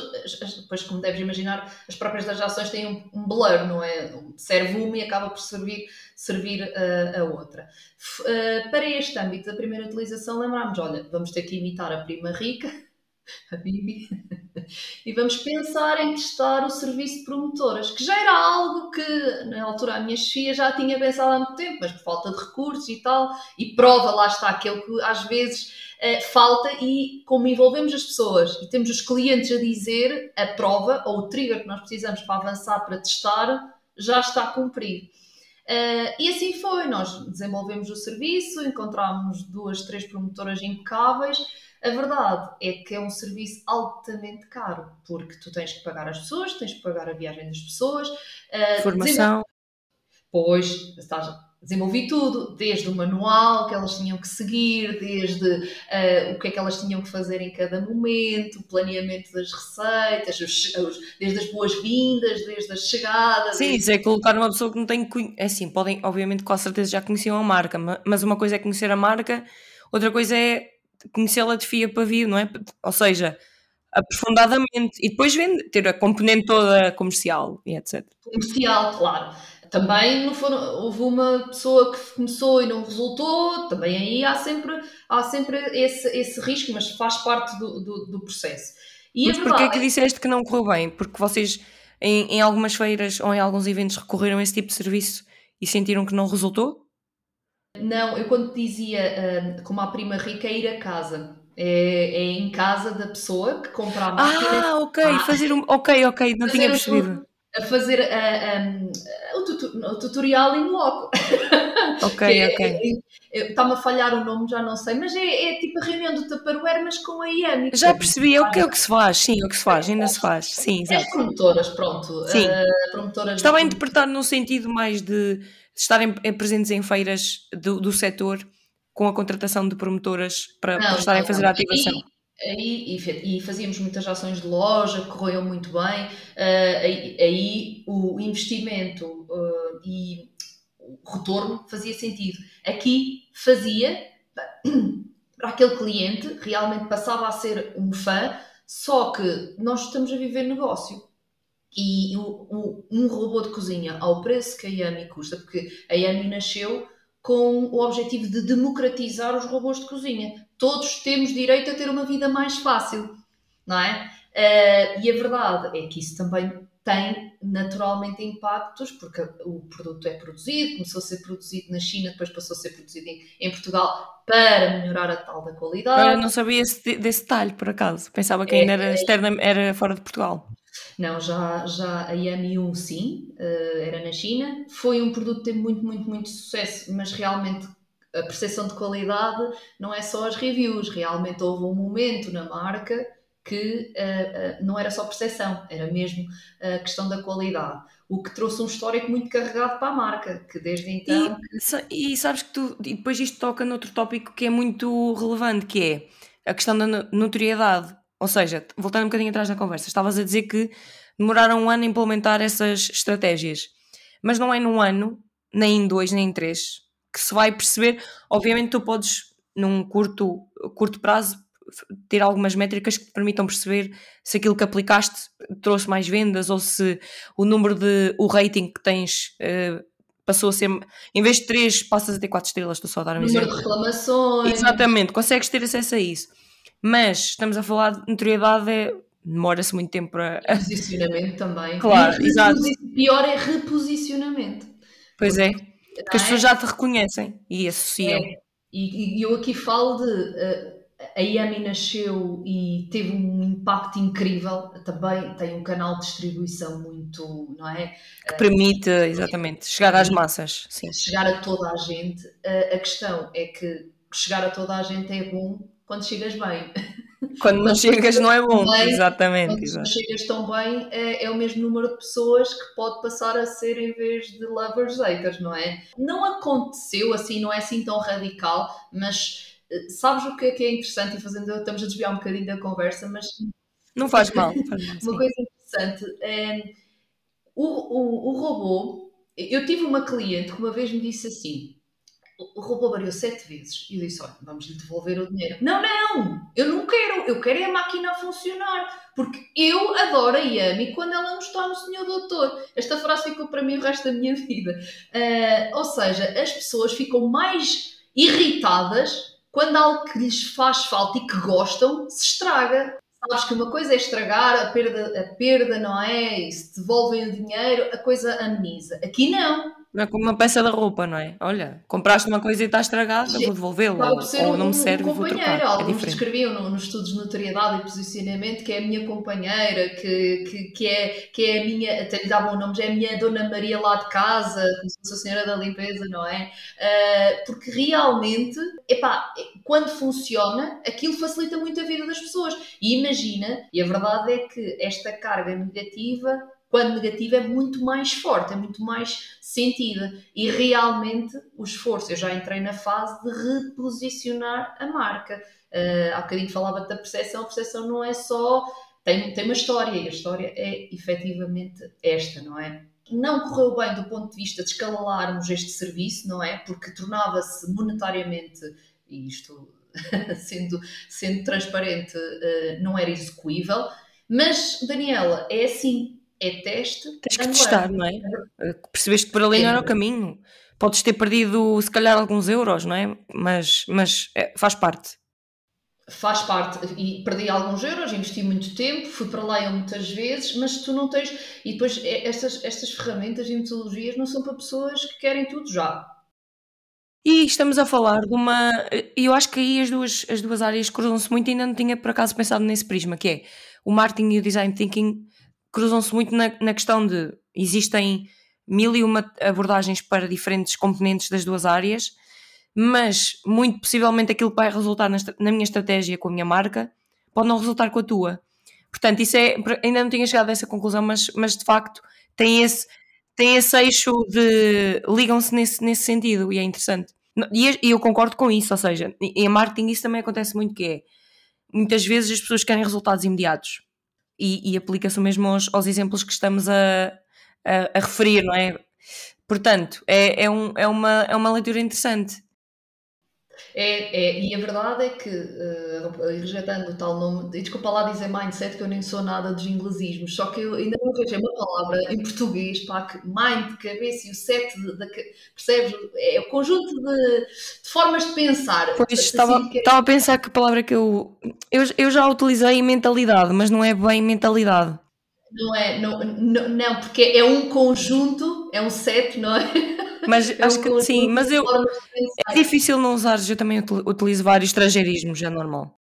depois, como deves imaginar, as próprias das ações têm um, blur, não é? Serve uma e acaba por servir, servir uh, a outra. Uh, para este âmbito da primeira utilização, lembramos, olha, vamos ter que imitar a prima rica, a Bibi, e vamos pensar em testar o serviço de promotoras, que já era algo que na altura a minha chefia já tinha pensado há muito tempo, mas por falta de recursos e tal, e prova, lá está, aquele que às vezes eh, falta e como envolvemos as pessoas e temos os clientes a dizer, a prova ou o trigger que nós precisamos para avançar, para testar, já está cumprido. Uh, e assim foi, nós desenvolvemos o serviço, encontramos duas, três promotoras impecáveis. A verdade é que é um serviço altamente caro, porque tu tens que pagar as pessoas, tens que pagar a viagem das pessoas. Uh, Formação. Pois, estás, desenvolvi tudo, desde o manual que elas tinham que seguir, desde uh, o que é que elas tinham que fazer em cada momento, o planeamento das receitas, os, os, desde as boas-vindas, desde as chegadas. Sim, desde... isso é colocar uma pessoa que não tem. É assim, podem, obviamente, com certeza já conheciam a marca, mas uma coisa é conhecer a marca, outra coisa é conhecê-la de fia para vir, não é? Ou seja, aprofundadamente e depois vende, ter a componente toda comercial e etc. Comercial, claro também não foram, houve uma pessoa que começou e não resultou, também aí há sempre, há sempre esse, esse risco, mas faz parte do, do, do processo. E mas porquê é que disseste que não correu bem? Porque vocês em, em algumas feiras ou em alguns eventos recorreram a esse tipo de serviço e sentiram que não resultou? Não, eu quando dizia uh, como a prima rica é ir a casa. É, é, em casa da pessoa que compra a máquina. Ah, ok, ah, fazer um. Ok, ok, não tinha percebido a fazer a, a, o, tutu, o, tutorial em loco. Ok, é, ok. Está-me a falhar o nome, já não sei, mas é, é tipo a reunião do Tupperware, mas com a IAMI. Já percebi, é o que, é o que se faz, sim, é o que se faz, ainda se faz, sim, exato. As promotoras, pronto. Sim. Uh, promotoras Estava a interpretar no sentido mais de estarem presentes em feiras do, do setor com a contratação de promotoras para, não, para estarem não, a fazer a ativação. E, Aí, e, e, fazíamos muitas ações de loja, corriam muito bem. Uh, aí, aí, o investimento uh, e o retorno fazia sentido. Aqui fazia para aquele cliente, realmente passava a ser um fã, só que nós estamos a viver negócio. E o, o, um robô de cozinha ao preço que a Yami custa, porque a Yami nasceu com o objetivo de democratizar os robôs de cozinha todos temos direito a ter uma vida mais fácil, não é? Uh, e a verdade é que isso também tem naturalmente impactos, porque o produto é produzido, começou a ser produzido na China, depois passou a ser produzido em, em Portugal para melhorar a tal da qualidade. Eu não sabia esse, desse detalhe, por acaso. Pensava que ainda era é, externa, era fora de Portugal. Não, já, já a IM1 sim, uh, era na China. Foi um produto que teve muito, muito, muito sucesso, mas realmente a percepção de qualidade não é só as reviews, realmente houve um momento na marca que uh, uh, não era só percepção, era mesmo a questão da qualidade. O que trouxe um histórico muito carregado para a marca, que desde então. E, e sabes que tu, e depois isto toca noutro tópico que é muito relevante, que é a questão da notoriedade. Ou seja, voltando um bocadinho atrás na conversa, estavas a dizer que demoraram um ano a implementar essas estratégias, mas não é num ano, nem em dois, nem em três, que se vai perceber. Obviamente, tu podes, num curto, curto prazo, ter algumas métricas que te permitam perceber se aquilo que aplicaste trouxe mais vendas ou se o número de o rating que tens uh, passou a ser em vez de 3 passas a ter 4 estrelas, estou só a dar um número exemplo. de reclamações. Exatamente, consegues ter acesso a isso. Mas estamos a falar de notoriedade é, demora-se muito tempo para. Posicionamento também. Claro, exato. Pior é reposicionamento. Pois é. Porque as pessoas é? já te reconhecem e associam. É. E, e, eu aqui falo de. Uh, a Yami nasceu e teve um impacto incrível. Também tem um canal de distribuição muito, não é? Que permite, exatamente, chegar às massas. Sim. Chegar a toda a gente. Uh, a questão é que chegar a toda a gente é bom quando chegas bem. Quando não chegas não é bom, bem, exatamente. Quando exatamente. não chegas tão bem é, é, o mesmo número de pessoas que pode passar a ser em vez de lovers haters, não é? Não aconteceu assim, não é assim tão radical, mas eh, sabes o que é, que é interessante e fazendo, estamos a desviar um bocadinho da conversa, mas... Não faz mal. uma coisa interessante, é, o, o, o robô, eu tive uma cliente que uma vez me disse assim, o robô variou sete vezes. E eu disse: Olha, vamos lhe devolver o dinheiro. Não, não, eu não quero, eu quero é a máquina a funcionar. Porque eu adoro a Yami quando ela não está no Senhor Doutor. Esta frase ficou para mim o resto da minha vida. Uh, ou seja, as pessoas ficam mais irritadas quando algo que lhes faz falta e que gostam se estraga. Sabes que uma coisa é estragar, a perda, a perda não é? E se devolvem o dinheiro, a coisa ameniza. Aqui não Não é como uma peça da roupa, não é? Olha, compraste uma coisa e está estragada, vou devolvê-la. Ou, não me serve, um vou trocar. Alguns é descreviam no, nos estudos de notoriedade e posicionamento que é a minha companheira, que, que, que, é, que é a minha, até lhe davam nome, já é a minha Dona Maria lá de casa, como se fosse a senhora da limpeza, não é? Uh, porque realmente, epá, quando funciona, aquilo facilita muito a vida das pessoas. E imagina, e a verdade é que esta carga negativa quando negativa é muito mais forte, é muito mais sentida. E realmente o esforço, eu já entrei na fase de reposicionar a marca. Uh, há bocadinho falava da percepção, a percepção não é só. Tem, tem uma história e a história é efetivamente esta, não é? Não correu bem do ponto de vista de escalarmos este serviço, não é? Porque tornava-se monetariamente, e isto sendo, sendo transparente, uh, não era execuível. Mas, Daniela, é assim, é teste. Tens que testar, não é? Percebeste que por ali não era o caminho. Podes ter perdido, se calhar, alguns euros, não é? Mas, mas é, faz parte. Faz parte, e perdi alguns euros, investi muito tempo, fui para lá muitas vezes, mas tu não tens. E depois, é, estas, estas ferramentas e metodologias não são para pessoas que querem tudo já. E estamos a falar de uma. Eu acho que aí as duas, as duas áreas cruzam-se muito, e ainda não tinha por acaso pensado nesse prisma, que é o marketing e o design thinking cruzam-se muito na, na questão de existem mil e uma abordagens para diferentes componentes das duas áreas, mas muito possivelmente aquilo que vai resultar na, na, minha estratégia com a minha marca pode não resultar com a tua. Portanto, isso é. Ainda não tinha chegado a essa conclusão, mas, mas de facto tem esse, tem esse eixo de. ligam-se nesse, nesse sentido e é interessante. E eu concordo com isso, ou seja, em marketing isso também acontece muito que é muitas vezes as pessoas querem resultados imediatos e, e aplica-se mesmo aos, aos, exemplos que estamos a, a, a, referir, não é? Portanto, é, é, um, é, uma, é uma leitura interessante. É, é, e a verdade é que, uh, rejeitando o tal nome, desculpa lá dizer mindset, que eu nem sou nada dos inglesismos, só que eu ainda não vejo uma palavra em português, pá, que mind, cabeça e o set, de, de, percebes? É o conjunto de, de, formas de pensar. Pois, assim, estava, que... estava a pensar que a palavra que eu, eu. Eu já utilizei mentalidade, mas não é bem mentalidade. Não é, não, não, não, porque é um conjunto, é um set, não é? Mas é acho que sim, mas eu é difícil não usar, eu também utilizo vários estrangeirismos, é normal.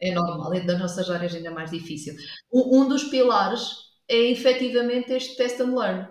É normal, é das nossas áreas ainda mais difícil. Um, um dos pilares é efetivamente este test and learn.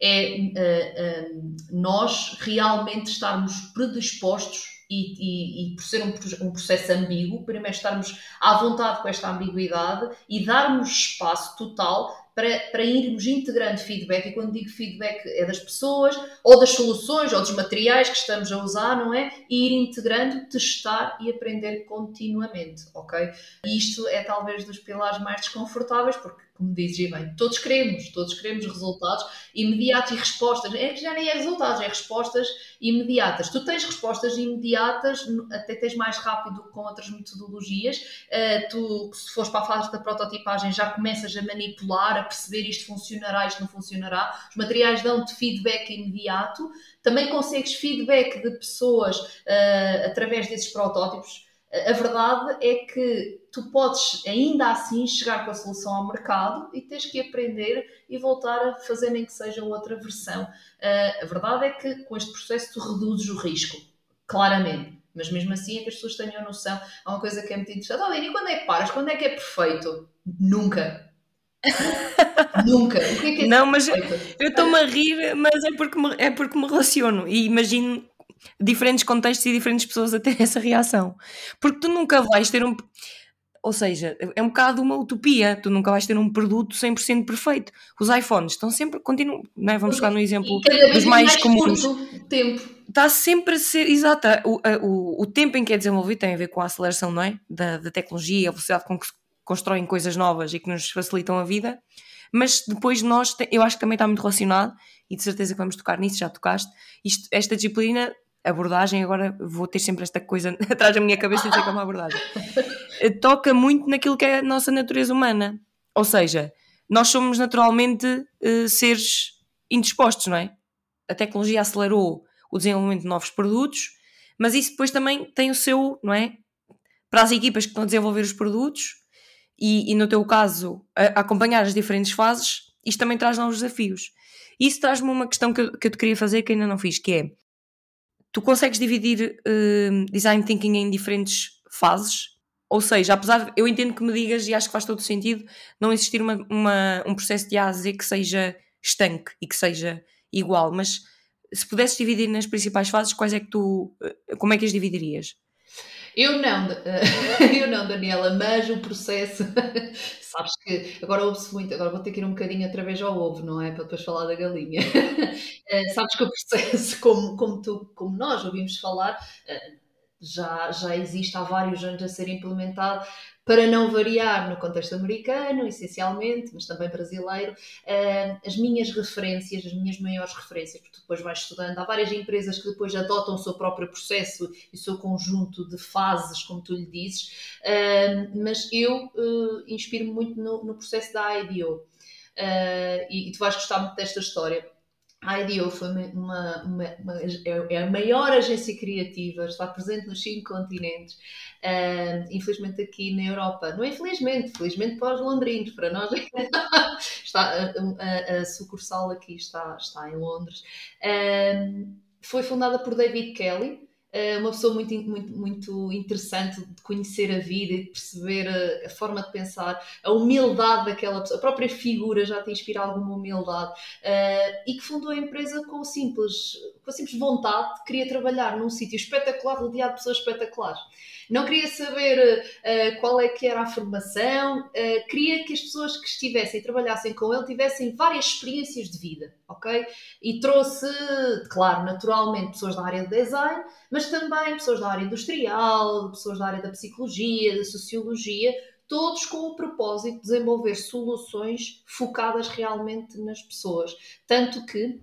É uh, uh, nós realmente estarmos predispostos e, e, e, por ser um, um, processo ambíguo, primeiro estarmos à vontade com esta ambiguidade e darmos espaço total para, para irmos integrando feedback, e quando digo feedback é das pessoas, ou das soluções, ou dos materiais que estamos a usar, não é? E ir integrando, testar e aprender continuamente, ok? E isto é talvez dos pilares mais desconfortáveis, porque como dizes bem, todos queremos, todos queremos resultados imediatos e respostas. É que já nem é resultados, é respostas imediatas. Tu tens respostas imediatas, até tens mais rápido com outras metodologias. Uh, tu, se fores para a fase da prototipagem, já começas a manipular, a perceber isto funcionará, isto não funcionará. Os materiais dão-te feedback imediato. Também consegues feedback de pessoas uh, através desses protótipos a verdade é que tu podes ainda assim chegar com a solução ao mercado e tens que aprender e voltar a fazer nem que seja outra versão. Uh, a verdade é que com este processo tu reduzes o risco, claramente. Mas mesmo assim é que as pessoas tenham noção. Há uma coisa que é muito interessante. Oh, e quando é que paras? Quando é que é perfeito? Nunca. Nunca. O que é que é Não, mas eu estou-me a rir, mas é porque, me, é porque me relaciono e imagino diferentes contextos e diferentes pessoas a ter essa reação. Porque tu nunca vais ter um. Ou seja, é um bocado uma utopia, tu nunca vais ter um produto 100% perfeito. Os iPhones estão sempre, continuam, não é? vamos ficar no exemplo dos mais, mais comuns. Tempo. Está sempre a ser, exata, o, o, o tempo em que é desenvolvido tem a ver com a aceleração, não é? Da, da tecnologia, a velocidade com que se constroem coisas novas e que nos facilitam a vida, mas depois nós, eu acho que também está muito relacionado, e de certeza que vamos tocar nisso, já tocaste, isto, esta disciplina abordagem, agora vou ter sempre esta coisa atrás da minha cabeça e dizer que é uma abordagem. Eh, toca muito naquilo que é a nossa natureza humana. Ou seja, nós somos naturalmente uh, seres indispostos, não é? A tecnologia acelerou o desenvolvimento de novos produtos, mas isso depois também tem o seu, não é? Para as equipas que estão a desenvolver os produtos e, e no teu caso, a, a acompanhar as diferentes fases, isto também traz novos desafios. Isso traz-me uma questão que eu, que eu te queria fazer que ainda não fiz, que é tu consegues dividir uh, design thinking em diferentes fases? Ou seja, apesar de eu entendo que me digas e acho que faz todo sentido não existir uma, uma, um processo de A a Z que seja estanque e que seja igual, mas se pudesses dividir nas principais fases, quais é que tu, eh, como é que as dividirias? Eu não, eu não, Daniela, mas o processo, sabes que agora ouve-se muito, agora vou ter que ir um bocadinho através ao ovo, não é? Para depois falar da galinha. Eh, sabes que o processo, como, como, tu, como nós ouvimos falar, eh, já, já existe há vários anos a ser implementado para não variar no contexto americano, essencialmente, mas também brasileiro, as minhas referências, as minhas maiores referências, porque depois vais estudando, há várias empresas que depois adotam o seu próprio processo e o seu conjunto de fases, como tu lhe dizes, mas eu uh, inspiro-me muito no, no, processo da IDO. E, e tu vais gostar muito desta história a IDEO foi uma, uma, uma, é, é a maior agência criativa, está presente nos cinco continentes, uh, infelizmente aqui na Europa. Não é infelizmente, felizmente para os londrinos, para nós está, a, a, a, sucursal aqui está, está em Londres. Uh, foi fundada por David Kelly, uma pessoa muito, muito, muito interessante de conhecer a vida e de perceber a, a, forma de pensar, a humildade daquela pessoa, a própria figura já te inspira alguma humildade uh, e que fundou a empresa com, simples, com a simples vontade de querer trabalhar num sítio espetacular, rodeado de pessoas espetaculares não queria saber uh, qual é que era a formação, uh, queria que as pessoas que estivessem e trabalhassem com ele tivessem várias experiências de vida, ok? E trouxe, claro, naturalmente pessoas da área de design, mas também pessoas da área industrial, pessoas da área da psicologia, da sociologia, todos com o propósito de desenvolver soluções focadas realmente nas pessoas. Tanto que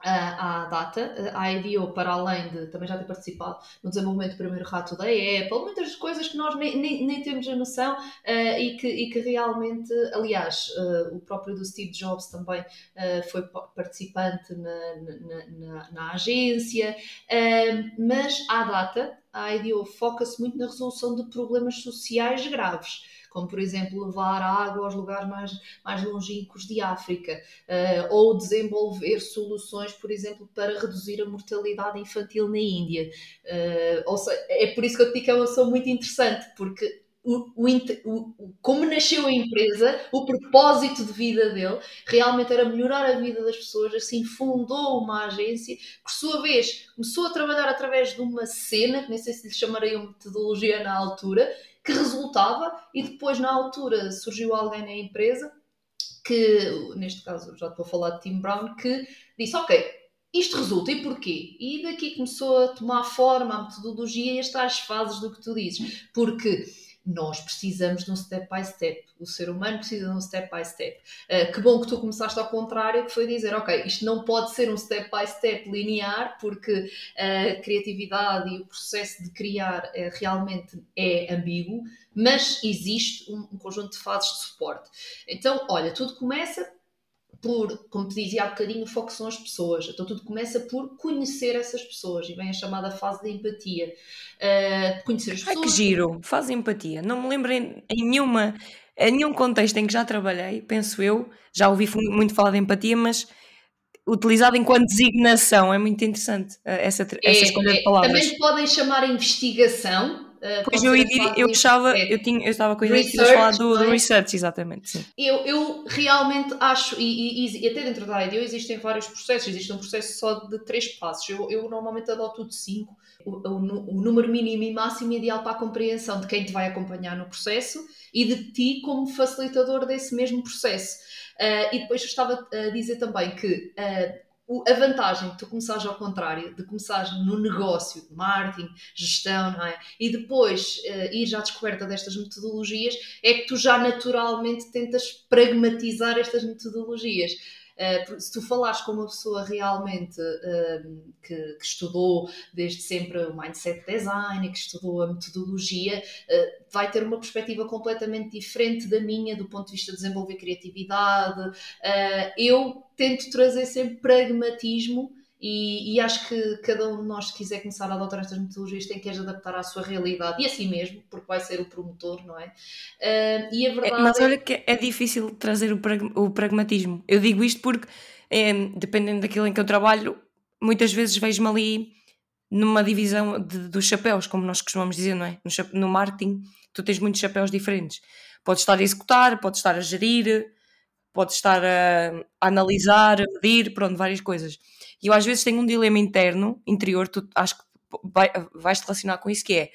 à data, a IDO, para além de também já ter participado no desenvolvimento do primeiro rato da Apple, muitas coisas que nós nem, nem, nem temos a noção uh, e, que, e que realmente, aliás, uh, o próprio do Steve Jobs também uh, foi participante na, na, na, na agência, mas à data, a IDO foca-se muito na resolução de problemas sociais graves como por exemplo levar água aos lugares mais, mais longínquos de África, uh, ou desenvolver soluções, por exemplo, para reduzir a mortalidade infantil na Índia. Uh, seja, é por isso que eu te digo que é uma pessoa muito interessante, porque o, o, o, como nasceu a empresa, o propósito de vida dele realmente era melhorar a vida das pessoas, assim fundou uma agência que, por sua vez, começou a trabalhar através de uma cena, que nem sei se lhe chamarei uma metodologia na altura, que resultava, e depois, na altura, surgiu alguém na empresa que, neste caso, já estou a falar de Tim Brown, que disse: Ok, isto resulta, e porquê? E daqui começou a tomar forma a metodologia e as tais fases do que tu dizes, porque nós precisamos de um step by step. O ser humano precisa de um step by step. Uh, que bom que tu começaste ao contrário, que foi dizer, ok, isto não pode ser um step by step linear, porque a criatividade e o processo de criar uh, realmente é ambíguo, mas existe um, um conjunto de fases de suporte. Então, olha, tudo começa por, como te dizia há bocadinho, o foco são as pessoas. Então tudo começa por conhecer essas pessoas e vem a chamada fase de empatia. Uh, conhecer as pessoas. Ai que giro, fase de empatia. Não me lembro em, em, nenhuma, em nenhum contexto em que já trabalhei, penso eu, já ouvi muito falar de empatia, mas utilizado enquanto designação é muito interessante eh, essa, essa é, escolha de é, palavras. Também podem chamar investigação, Uh, pois eu, eu, eu gostava, eu, tinha, eu estava com a ideia de falar do, do, research, exatamente. Sim. Eu, eu realmente acho, e, e, e, até dentro da IDEO existem vários processos, existe um processo só de três passos. Eu, eu normalmente adoto de cinco, o, o, o, número mínimo e máximo ideal para a compreensão de quem te vai acompanhar no processo e de ti como facilitador desse mesmo processo. Uh, e depois eu estava a dizer também que. Uh, a vantagem de tu começares ao contrário, de começares no negócio, marketing, gestão, não é? E depois uh, ir à descoberta destas metodologias, é que tu já naturalmente tentas pragmatizar estas metodologias. Uh, se tu falares com uma pessoa realmente uh, que, que, estudou desde sempre o mindset design, que estudou a metodologia, uh, vai ter uma perspectiva completamente diferente da minha do ponto de vista de desenvolver criatividade. eu tento trazer sempre pragmatismo E, e, acho que cada um de nós, se quiser começar a adotar estas metodologias, tem que as adaptar à sua realidade e a si mesmo, porque vai ser o promotor, não é? Uh, e a verdade é, mas olha que é difícil trazer o, prag o pragmatismo. Eu digo isto porque, é, dependendo daquilo em que eu trabalho, muitas vezes vejo-me ali numa divisão de, dos chapéus, como nós costumamos dizer, não é? No, no marketing, tu tens muitos chapéus diferentes. Podes estar a executar, podes estar a gerir, podes estar a, a analisar, a medir, pronto, várias coisas. E eu às vezes tenho um dilema interno, interior, tu acho que vai, vais te relacionar com isso, que é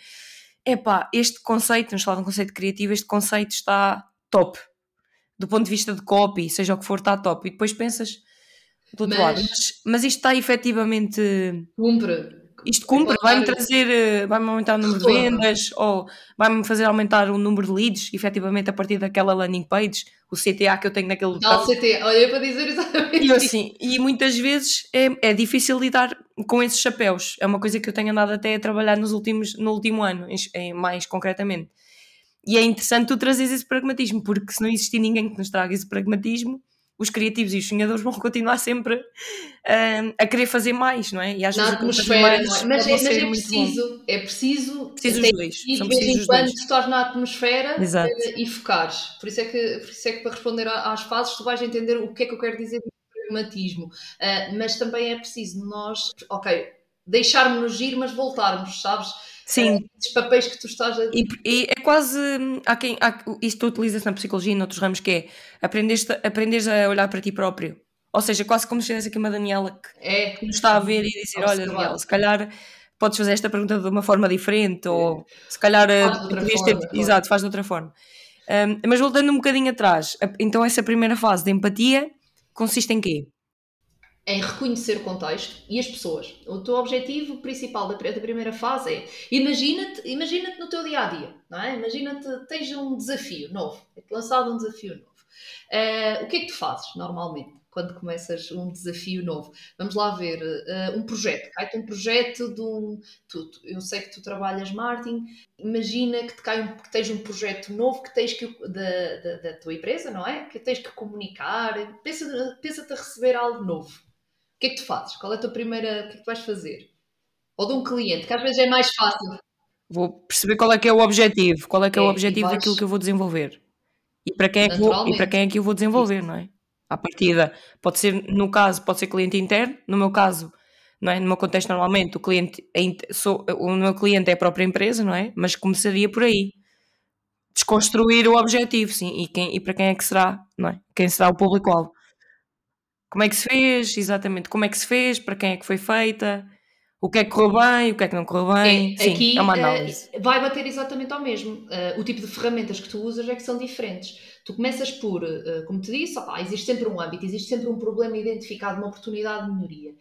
epá, este conceito, vamos falar de um conceito criativo, este conceito está top. Do ponto de vista de copy, seja o que for, está top. E depois pensas do outro mas, lado, mas, mas isto está efetivamente. Cumpre isto cumpre, vai-me trazer, eh, vai-me aumentar o número de vendas ou vai-me fazer aumentar o número de leads, efetivamente, a partir daquela landing page, o CTA que eu tenho naquele Não, CTA, olha para dizer exatamente e assim, E muitas vezes é, é difícil lidar com esses chapéus. É uma coisa que eu tenho andado até a trabalhar nos últimos, no último ano, em, mais concretamente. E é interessante tu trazeres esse pragmatismo, porque se não existir ninguém que nos traga esse pragmatismo, os criativos e os sonhadores vão continuar sempre uh, a querer fazer mais, não é? E às Na vezes atmosfera, mais, não é? Mas, é, mas é preciso, é preciso, preciso os dois. E de vez em quando tu estás na atmosfera Exato. Eh, e focares. Por isso, é que, por isso é que para responder às fases tu vais entender o que é que eu quero dizer de pragmatismo. Uh, mas também é preciso nós, ok, deixarmos-nos ir, mas voltarmos, sabes? Sim. Esses papéis que tu estás a. E, e é quase. Há quem, há, isto utiliza-se na psicologia e noutros ramos, que é aprenderes, aprenderes a olhar para ti próprio. Ou seja, quase como se tivesse aqui uma Daniela que, é. que nos está a ver e dizer: Olha, Daniela, se calhar podes fazer esta pergunta de uma forma diferente, ou se calhar eh, podias ter. Forma, exato, faz de outra forma. Um, mas voltando um bocadinho atrás, então essa primeira fase de empatia consiste em quê? Em reconhecer o contexto e as pessoas. O teu objetivo principal da, primeira fase é imagina-te imagina no teu dia a dia, não é? Imagina-te, tens um desafio novo, é lançado um desafio novo. Uh, o que é que tu fazes normalmente? Quando começas um desafio novo, vamos lá ver uh, um projeto. Cai-te um projeto de um. Tu, eu sei que tu trabalhas marketing, imagina que, te cai um, que tens um projeto novo que tens que, da, da, da tua empresa, não é? Que tens que comunicar. Pensa-te pensa a receber algo novo que é que tu fazes? Qual é a tua primeira. O que é que tu vais fazer? Ou de um cliente, que às vezes é mais fácil. Vou perceber qual é que é o objetivo, qual é que é, é o objetivo vais... daquilo que eu vou desenvolver. E para quem é que, vou, e para quem é que eu vou desenvolver, não é? À partida, pode ser, no caso, pode ser cliente interno, no meu caso, não é? No meu contexto, normalmente, o cliente, é, sou, o meu cliente é a própria empresa, não é? Mas começaria por aí. Desconstruir o objetivo, sim. E, quem, e para quem é que será, não é? Quem será o público-alvo? Como é que se fez, exatamente, como é que se fez, para quem é que foi feita, o que é que correu bem, o que é que não correu bem. É, Sim, aqui, é uma análise. Uh, vai bater exatamente ao mesmo. Uh, o tipo de ferramentas que tu usas é que são diferentes. Tu começas por, uh, como te disse, opa, existe sempre um âmbito, existe sempre um problema identificado, uma oportunidade de melhoria.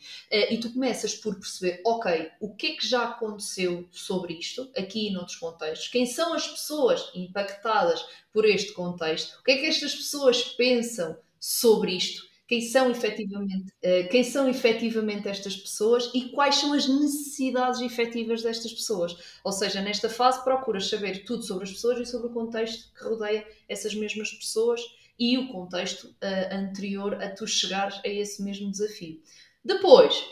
e tu começas por perceber, ok, o que é que já aconteceu sobre isto, aqui e noutros contextos, quem são as pessoas impactadas por este contexto, o que é que estas pessoas pensam sobre isto quem são efetivamente, uh, quem são efetivamente estas pessoas e quais são as necessidades efetivas destas pessoas. Ou seja, nesta fase procuras saber tudo sobre as pessoas e sobre o contexto que rodeia essas mesmas pessoas e o contexto uh, anterior a tu chegares a esse mesmo desafio. Depois,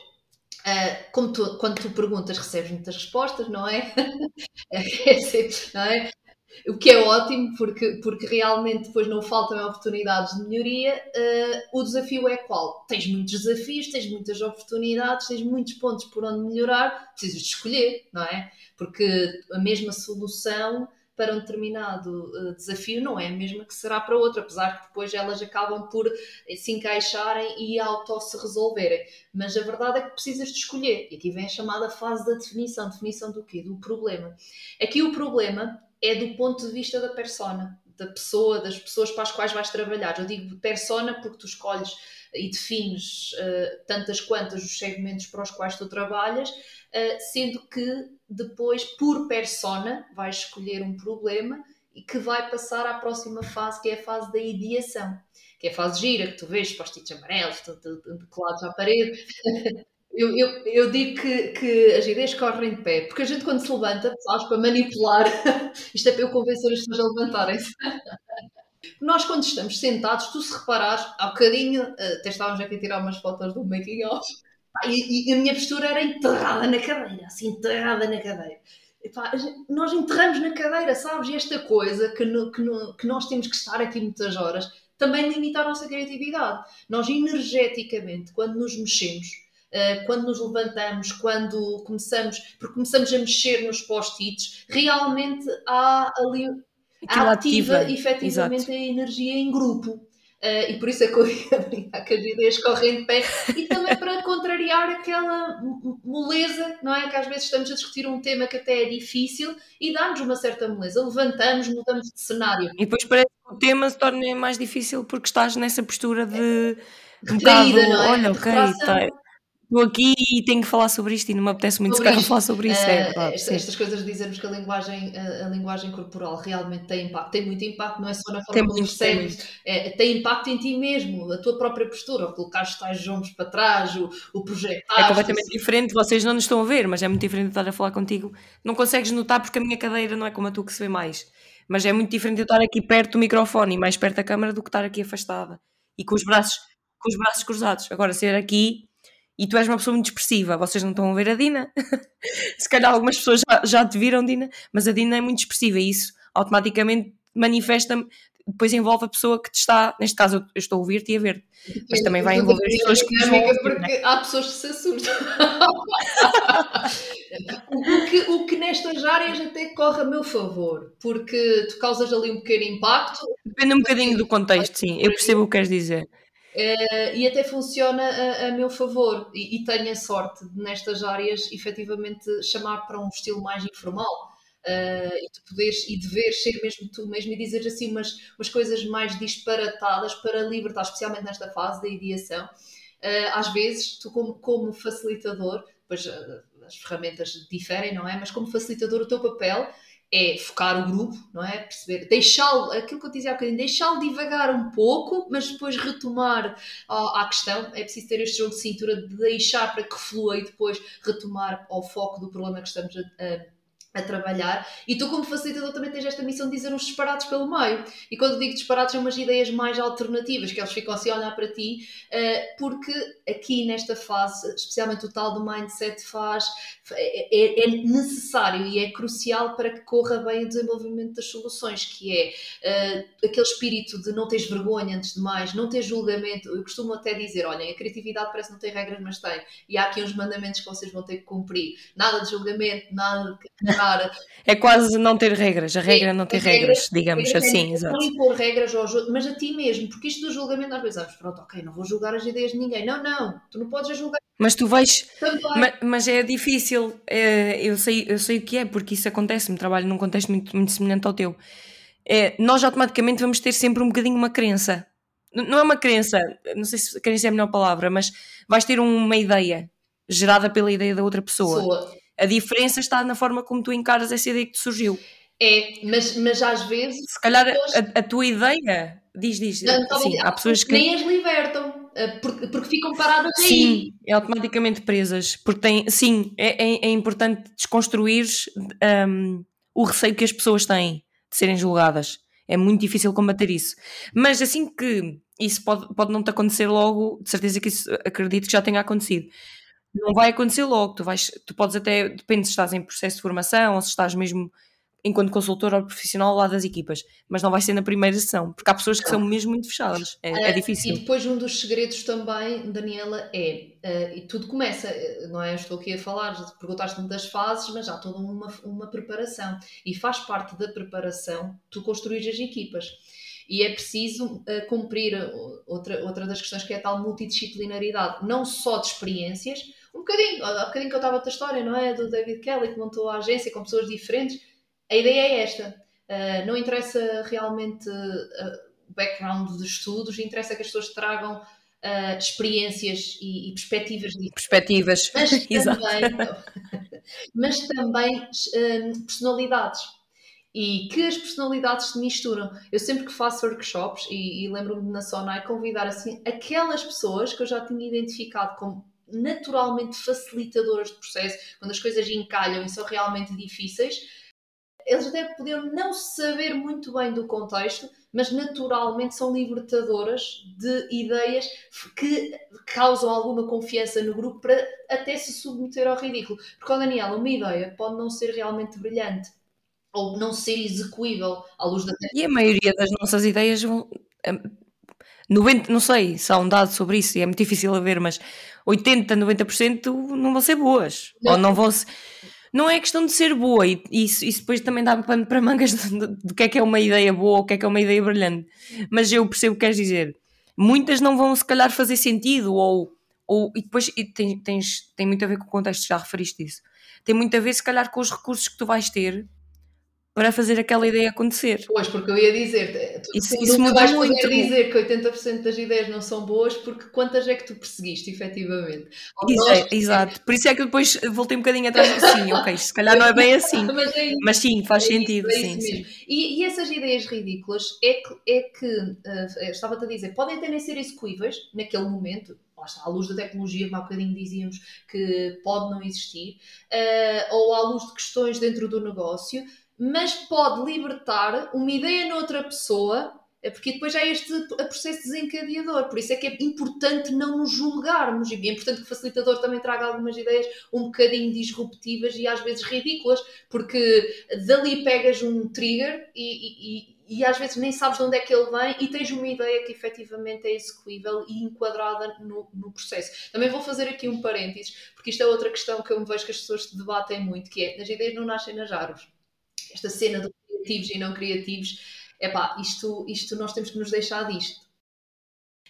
como tu, quando tu perguntas, recebes muitas respostas, não é? é não é? O que é ótimo, porque, porque realmente depois não faltam oportunidades de melhoria. Uh, o desafio é qual? Tens muitos desafios, tens muitas oportunidades, tens muitos pontos por onde melhorar, precisas de escolher, não é? Porque a mesma solução para um determinado uh, desafio não é a mesma que será para outro, apesar que depois elas acabam por se encaixarem e auto-se resolverem. Mas a verdade é que precisas de escolher. E aqui vem a chamada fase da definição. Definição do quê? Do problema. Aqui o problema é do ponto de vista da persona, da pessoa, das pessoas para as quais vais trabalhar. Eu digo persona porque tu escolhes e defines uh, tantas quantas os segmentos para os quais tu trabalhas, uh, sendo que depois, por persona, vais escolher um problema e que vai passar à próxima fase, que é a fase da ideação, que é a fase gira, que tu vês post-its amarelos, colados à parede. Eu, eu, eu, digo que, que as ideias correm de pé, porque a gente quando se levanta, sabes, para manipular, isto é para eu convencer as pessoas a levantarem-se. Nós quando estamos sentados, tu se reparares, há bocadinho, até estávamos aqui a tirar umas fotos do making off, E, e, a minha postura era enterrada na cadeira, assim, enterrada na cadeira. Epá, nós enterramos na cadeira, sabes? E esta coisa que, no, que, no, que nós temos que estar aqui muitas horas também limita a nossa criatividade. Nós, energeticamente, quando nos mexemos, quando nos levantamos, quando começamos, porque começamos a mexer nos post-its, realmente há ali. Ativa, ativa efetivamente Exato. a energia em grupo. Uh, e por isso é que eu ia brincar que as ideias correm de pé e também para contrariar aquela moleza, não é? Que às vezes estamos a discutir um tema que até é difícil e dá-nos uma certa moleza, levantamos, mudamos de cenário. E depois parece que o tema se torna mais difícil porque estás nessa postura de um bocado, é? olha, ok, tá, estou aqui e tenho que falar sobre isto e não me apetece muito sequer falar sobre isso. Uh, é, verdade, esta, estas coisas dizermos que a linguagem, a, a, linguagem corporal realmente tem impacto, tem muito impacto, não é só na forma tem como percebes, é, tem impacto em ti mesmo, a tua própria postura, o colocar os tais ombros para trás, o, o projetar. É completamente assim. diferente, vocês não nos estão a ver, mas é muito diferente de estar a falar contigo. Não consegues notar porque a minha cadeira não é como a tua que se vê mais. Mas é muito diferente eu estar aqui perto do microfone e mais perto da câmara do que estar aqui afastada e com os braços, com os braços cruzados. Agora, ser aqui e tu és uma pessoa muito expressiva, vocês não estão a ver a Dina. Se calhar algumas pessoas já, já te viram, Dina, mas a Dina é muito expressiva e isso automaticamente manifesta depois envolve a pessoa que te está, neste caso eu estou a ouvir-te e a ver, mas também vai envolver as pessoas que nos vão ouvir, porque né? há pessoas que se assustam. o, que, o que nestas áreas até corre a meu favor, porque tu causas ali um pequeno impacto. Depende um bocadinho do contexto, sim, eu percebo o que queres dizer. Uh, e até funciona a, a meu favor e, e, tenho a sorte de, nestas áreas efetivamente chamar para um estilo mais informal uh, e tu poderes e deveres ser mesmo tu mesmo e dizer assim umas, umas coisas mais disparatadas para libertar, especialmente nesta fase da ideação. Uh, às vezes, tu como, como facilitador, pois as ferramentas diferem, não é? Mas como facilitador, o teu papel é focar o grupo, não é? Perceber, deixá-lo, aquilo que eu dizia há bocadinho, deixá-lo divagar um pouco, mas depois retomar à, questão. É preciso ter este jogo de cintura de deixar para que flua e depois retomar ao foco do problema que estamos a, a a trabalhar. E tu como facilitador também tens esta missão de dizer uns disparados pelo meio. E quando digo disparados são umas ideias mais alternativas que eles ficam assim a olhar para ti uh, porque aqui nesta fase especialmente o tal do mindset faz é, é, é, necessário e é crucial para que corra bem o desenvolvimento das soluções que é uh, aquele espírito de não teres vergonha antes de mais não ter julgamento, eu costumo até dizer olhem, a criatividade parece não ter regras mas tem. E há aqui uns mandamentos que vocês vão ter que cumprir. Nada de julgamento, nada de é quase não ter regras, a regra é não ter regras, regras digamos assim. Exato. Não impor regras, mas a ti mesmo, porque isto do julgamento às vezes, ah, pronto, ok, não vou julgar as ideias de ninguém. Não, não, tu não podes julgar. Mas tu vais. Mas, mas, é difícil, é, eu, sei, eu sei o que é, porque isso acontece-me, trabalho num contexto muito, muito semelhante ao teu. É, nós automaticamente vamos ter sempre um bocadinho uma crença. Não é uma crença, não sei se crença é a melhor palavra, mas vais ter uma ideia gerada pela ideia da outra pessoa. pessoa. A diferença está na forma como tu encaras essa ideia que te surgiu. É, mas, mas às vezes. Se calhar a, a tua ideia. Diz, diz. Não, sim, há pessoas que. Nem as libertam, eh, porque, porque ficam paradas aí. Sim, é automaticamente presas. Porque tem, sim, é, é, é importante desconstruir um, o receio que as pessoas têm de serem julgadas. É muito difícil combater isso. Mas assim que isso pode, pode não te acontecer logo, de certeza que isso acredito que já tenha acontecido não vai acontecer logo. Tu, vais, tu podes até, depende se estás em processo de formação ou se estás mesmo enquanto consultor ou profissional lá das equipas, mas não vai ser na primeira sessão, porque há pessoas que são mesmo muito fechadas, é, é difícil. E depois um dos segredos também, Daniela, é, uh, e tudo começa, eh, não é? Estou aqui a falar, perguntaste-me das fases, mas há toda uma, uma preparação, e faz parte da preparação tu construir as equipas. E é preciso uh, cumprir outra, outra das questões que é a tal multidisciplinaridade, não só de experiências, um bocadinho, há bocadinho que eu estava a tua história, não é? Do David Kelly que montou a agência com pessoas diferentes. A ideia é esta. Uh, não interessa realmente uh, o background de estudos, interessa que as pessoas tragam uh, experiências e, e, perspectivas diferentes. Perspectivas, mas também, mas também personalidades e que as personalidades se misturam. Eu sempre que faço workshops, e, e lembro-me na Sonai, convidar assim aquelas pessoas que eu já tinha identificado como naturalmente facilitadoras de processo, quando as coisas encalham e são realmente difíceis, Eles até podiam não saber muito bem do contexto, mas naturalmente são libertadoras de ideias que causam alguma confiança no grupo para até se submeter ao ridículo. Porque, oh Daniela, uma ideia pode não ser realmente brilhante ou não ser execuível à luz da E a maioria das nossas ideias vão. 90, não sei se há um dado sobre isso e é muito difícil a ver, mas 80, 90% não vão ser boas. Não. Ou não vão ser não é questão de ser boa, e isso, isso depois também dá pano para mangas do que é que é uma ideia boa, o que é que é uma ideia brilhante. Mas eu percebo o que queres dizer. Muitas não vão se calhar fazer sentido, ou, ou e depois e tem, tens, tem muito a ver com o contexto, já referiste isso. Tem muito a ver, se calhar, com os recursos que tu vais ter para fazer aquela ideia acontecer. Pois, porque eu ia dizer, tu, isso, tu isso nunca vais poder dizer que 80% das ideias não são boas, porque quantas é que tu perseguiste, efetivamente? Nós... Exato, por isso é que depois voltei um bocadinho atrás assim, ok, se calhar não é bem assim, mas, é mas, sim, faz é sentido, isso, é sim, sim. E, e, essas ideias ridículas é que, é que uh, estava-te a dizer, podem até nem ser execuíveis naquele momento, à luz da tecnologia, como há bocadinho dizíamos que pode não existir, uh, ou à luz de questões dentro do negócio, mas pode libertar uma ideia noutra pessoa, é porque depois já é este processo desencadeador. Por isso é que é importante não nos julgarmos. E é importante que o facilitador também traga algumas ideias um bocadinho disruptivas e às vezes ridículas, porque dali pegas um trigger e, e, e às vezes nem sabes de onde é que ele vem e tens uma ideia que efetivamente é execuível e enquadrada no, no, processo. Também vou fazer aqui um parênteses, porque isto é outra questão que eu me vejo que as pessoas debatem muito, que é, as ideias não nascem nas árvores esta cena de criativos e não criativos, é pá, isto, isto nós temos que nos deixar disto.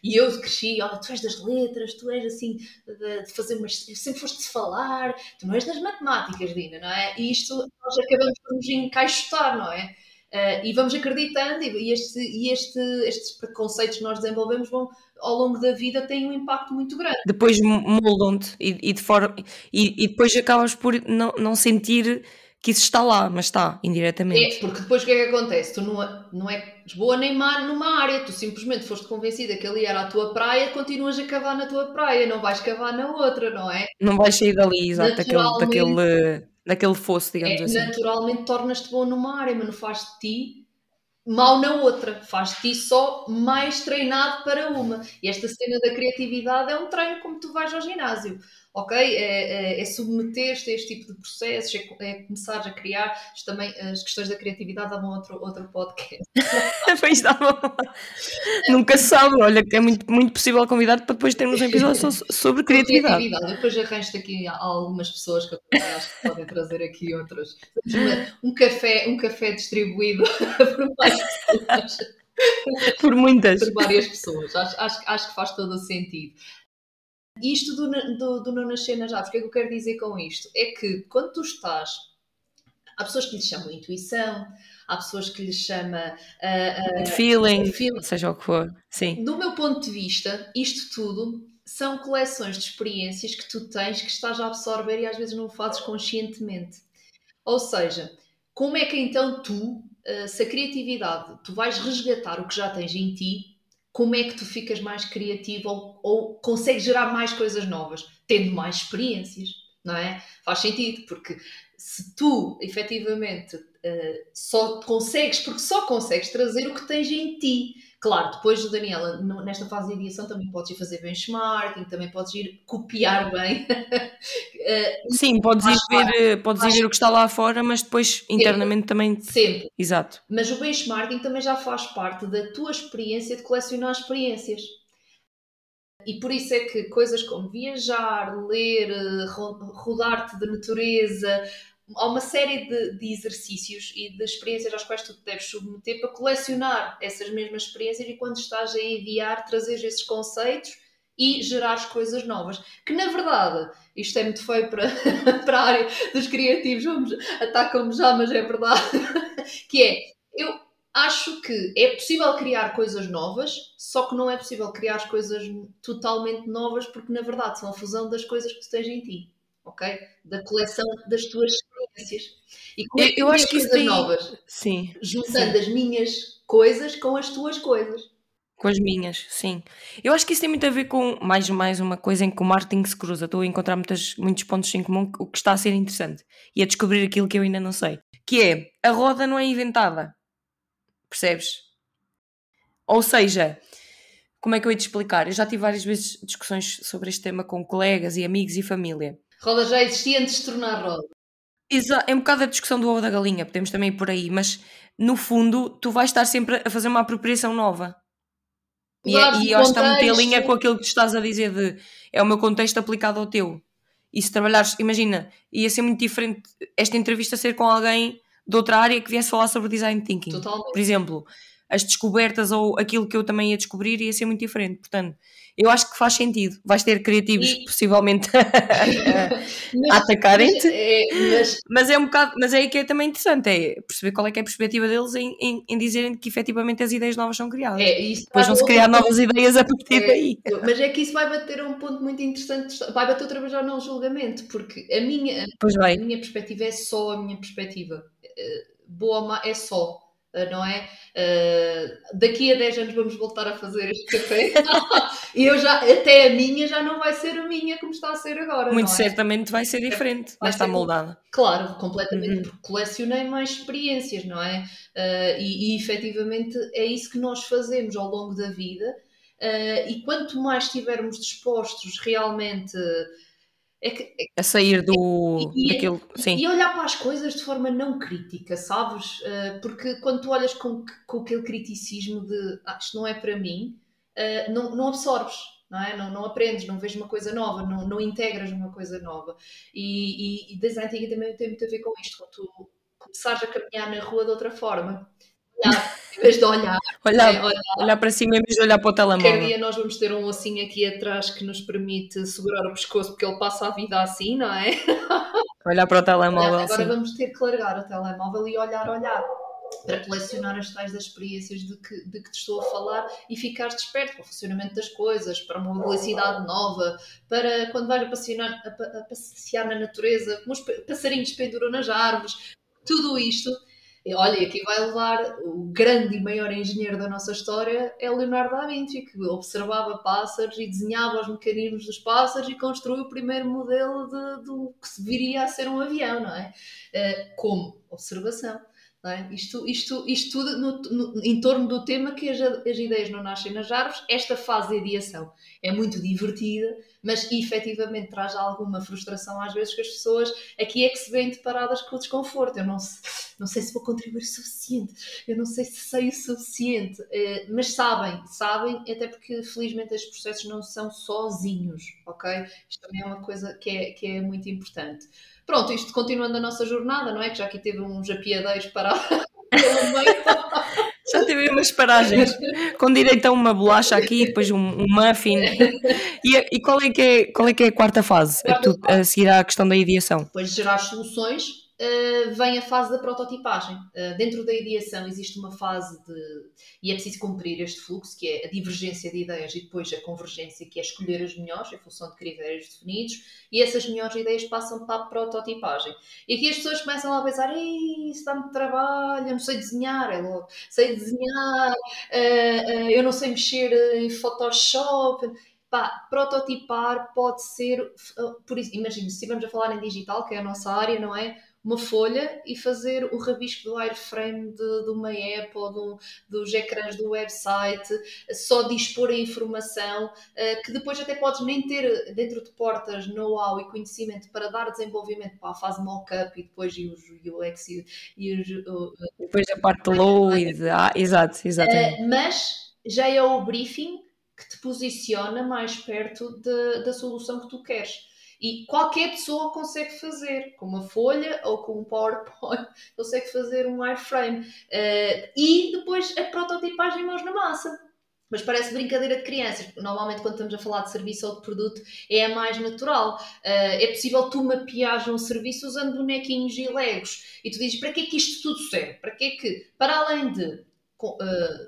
E eu cresci, olha, tu és das letras, tu és assim, de, fazer umas. Sempre foste falar, tu não és das matemáticas, Dina, não é? E isto nós acabamos por nos encaixotar, não é? Uh, e vamos acreditando, e, este, e este, estes preconceitos que nós desenvolvemos vão, ao longo da vida, têm um impacto muito grande. Depois moldam-te e, e, de forma, e, e depois acabas por não, não sentir que isso está lá, mas está indiretamente. É, porque depois o que é que acontece? Tu não, é, não é boa nem má numa área, tu simplesmente foste convencida que ali era a tua praia, continuas a cavar na tua praia, não vais cavar na outra, não é? Não vais sair dali, exato, daquele, daquele, daquele fosso, digamos é, assim. Naturalmente tornas-te bom numa área, mas não faz de ti mal na outra, faz de ti só mais treinado para uma. E esta cena da criatividade é um treino como tu vais ao ginásio ok? É, é, é submeter-te a este tipo de processos, é, é começar a criar. Isto também, as questões da criatividade davam outro, outro podcast. pois davam. Nunca se sabe, olha, é muito, muito possível convidar para depois termos um episódio sobre criatividade. criatividade. Depois arranjo aqui algumas pessoas que eu acho que podem trazer aqui outras. Um café, um café distribuído por mais pessoas. Por muitas. Por várias pessoas. Acho, acho, acho que faz todo o sentido. Isto do, do, do não nascer nas aves, o que é que eu quero dizer com isto? É que quando tu estás, há pessoas que lhe chamam intuição, há pessoas que lhe chamam uh, uh, feeling, feeling, seja o que for. Sim. Do meu ponto de vista, isto tudo são coleções de experiências que tu tens que estás a absorver e às vezes não o fazes conscientemente. Ou seja, como é que então tu, se a criatividade, tu vais resgatar o que já tens em ti como é que tu ficas mais criativo ou, ou consegues gerar mais coisas novas? Tendo mais experiências, não é? Faz sentido, porque se tu efetivamente uh, só consegues, porque só consegues trazer o que tens em ti Claro, depois, Daniela, nesta fase de ideação também podes ir fazer benchmarking, também podes ir copiar bem. Eh, Sim, podes ir, ver, podes ir ver o que está lá fora, mas depois internamente também. Sempre. Exato. Mas o benchmarking também já faz parte da tua experiência de colecionar experiências. E por isso é que coisas como viajar, ler, eh, rodar-te de natureza, há uma série de, de, exercícios e de experiências às quais tu te deves submeter para colecionar essas mesmas experiências e quando estás a enviar, trazer esses conceitos e gerar coisas novas. Que na verdade, isto é muito feio para, para a área dos criativos, atacam-me já, mas é verdade, que é, eu acho que é possível criar coisas novas, só que não é possível criar coisas totalmente novas porque na verdade são a fusão das coisas que tu tens em ti ok? Da coleção das tuas experiências. E como é que eu acho que isso tem novas, sim, juntando sim. as minhas coisas com as tuas coisas. Com as minhas, sim. Eu acho que isso tem muito a ver com mais, mais uma coisa em que o marketing se cruza. Estou a encontrar muitas, muitos pontos em comum, o que está a ser interessante. E a descobrir aquilo que eu ainda não sei. Que é, a roda não é inventada. Percebes? Ou seja, como é que eu ia te explicar? Eu já tive várias vezes discussões sobre este tema com colegas e amigos e família. Roda já existia antes de se tornar roda. Exato, é um bocado a discussão do ovo da galinha, podemos também ir por aí, mas no fundo tu vais estar sempre a fazer uma apropriação nova. E, é, e eu acho que está muito em linha com aquilo que tu estás a dizer de é o meu contexto aplicado ao teu. E se trabalhares, imagina, ia ser muito diferente esta entrevista ser com alguém de outra área que viesse falar sobre design thinking. Totalmente. Por exemplo, as descobertas ou aquilo que eu também ia descobrir ia ser muito diferente. Portanto, eu acho que faz sentido. Vais ter criativos e... possivelmente a, atacarem-te, é, mas... mas... é um bocado, mas é aí que é também interessante, é perceber qual é, é a perspectiva deles em, em, em, dizerem que efetivamente as ideias novas são criadas. É, isso Depois vão-se criar novas ideias a partir é, daí. Mas é que isso vai bater a um ponto muito interessante, vai bater outra vez já no julgamento, porque a minha, a minha perspectiva é só a minha perspectiva. Eh, boa é só não é? Uh, daqui a 10 anos vamos voltar a fazer este café e eu já, até a minha já não vai ser a minha como está a ser agora. Muito é? certamente vai ser diferente, vai, estar moldada. Claro, completamente, uhum. porque colecionei mais experiências, não é? Uh, e, e efetivamente é isso que nós fazemos ao longo da vida. Uh, e quanto mais estivermos dispostos realmente é que, é, a sair do e, daquilo, sim. e olhar para as coisas de forma não crítica, sabes? Uh, porque quando tu olhas com, com aquele criticismo de ah, isto não é para mim, uh, não, não absorves, não, é? não, não aprendes, não vês uma coisa nova, não, não integras uma coisa nova. E, e, e design thinking também tem muito a ver com isto, quando tu começares a caminhar na rua de outra forma olhar, em vez de olhar. Olhar, é, olhar. olhar para cima em vez de olhar para o telemóvel. Qualquer dia nós vamos ter um ossinho aqui atrás que nos permite segurar o pescoço porque ele passa a vida assim, não é? Olhar para o telemóvel. Agora sim. vamos ter que largar o telemóvel e olhar, olhar para colecionar as tais das experiências de que, de que te estou a falar e ficar desperto para o funcionamento das coisas, para uma velocidade nova, para quando vais a passear, a, a passear na natureza, como os passarinhos penduram nas árvores, tudo isto olha, aqui vai levar o grande e maior engenheiro da nossa história é Leonardo da Vinci, que observava pássaros e desenhava os mecanismos dos pássaros e construiu o primeiro modelo de, do que viria a ser um avião, não é? Uh, como observação. É? Isto, isto, isto tudo no, no, em torno do tema que as, as, ideias não nascem nas árvores. Esta fase de ideação é muito divertida, mas efetivamente traz alguma frustração às vezes que as pessoas aqui é que se veem deparadas com o desconforto. Eu não, não sei se vou contribuir o suficiente, eu não sei se sei o suficiente, eh, mas sabem, sabem, até porque felizmente estes processos não são sozinhos, ok? Isto também é uma coisa que é, que é muito importante. Pronto, isto continuando a nossa jornada, não é? Que já aqui teve uns apiadeiros para pelo meio. Já tive umas paragens com direito a uma bolacha aqui, depois um, um muffin. E, e, qual, é que é, qual é que é a quarta fase? A, tu, a seguir à questão da ideação. Depois de gerar soluções uh, vem a fase da prototipagem. Uh, dentro da ideação existe uma fase de. E é preciso cumprir este fluxo, que é a divergência de ideias e depois a convergência, que é escolher as melhores em função de critérios definidos, e essas melhores ideias passam para a prototipagem. E aqui as pessoas começam a pensar: isso dá muito trabalho, eu não sei desenhar, é louco, sei desenhar, uh, eu não sei mexer em Photoshop. Pá, prototipar pode ser, por isso, imagina, se estivermos a falar em digital, que é a nossa área, não é? Uma folha e fazer o rabisco do wireframe de, de uma app ou do, dos ecrãs do website, só dispor a informação, uh, que depois até podes nem ter dentro de portas know-how e conhecimento para dar desenvolvimento para a fase mock-up e depois e os UX e, e os... Uh, depois a parte low e de, ah, exato, exatamente. Uh, mas já é o briefing que te posiciona mais perto de, da solução que tu queres. E qualquer pessoa consegue fazer, com uma folha ou com um PowerPoint, consegue fazer um wireframe. Uh, e depois a prototipagem mãos na massa. Mas parece brincadeira de crianças, normalmente quando estamos a falar de serviço ou de produto é a mais natural. Uh, é possível tu mapeares um serviço usando bonequinhos e legos. E tu dizes, para que é que isto tudo serve? Para que é que, para além de, uh,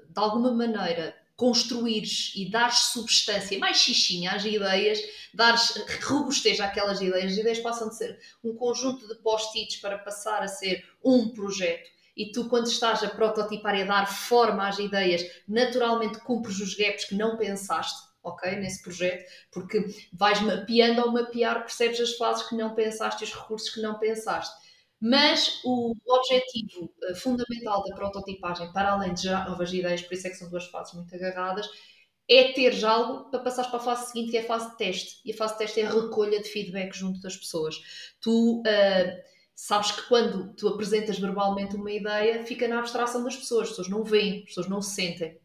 de alguma maneira, construires e dares substância, mais xixinha às ideias, dares robustez àquelas ideias, as ideias passam de ser um conjunto de post-its para passar a ser um projeto. e tu, quando estás a prototipar e a dar forma às ideias, naturalmente cumpres os gaps que não pensaste, ok? Nesse projeto, porque vais mapeando ao mapear, percebes as fases que não pensaste e os recursos que não pensaste. Mas o objetivo uh, fundamental da prototipagem, para além de gerar novas ideias, por isso é que são duas fases muito agarradas, é ter algo para passar para a fase seguinte, que é a fase de teste. E a fase de teste é a recolha de feedback junto das pessoas. Tu uh, sabes que quando tu apresentas verbalmente uma ideia, fica na abstração das pessoas. As pessoas não veem, as pessoas não se sentem.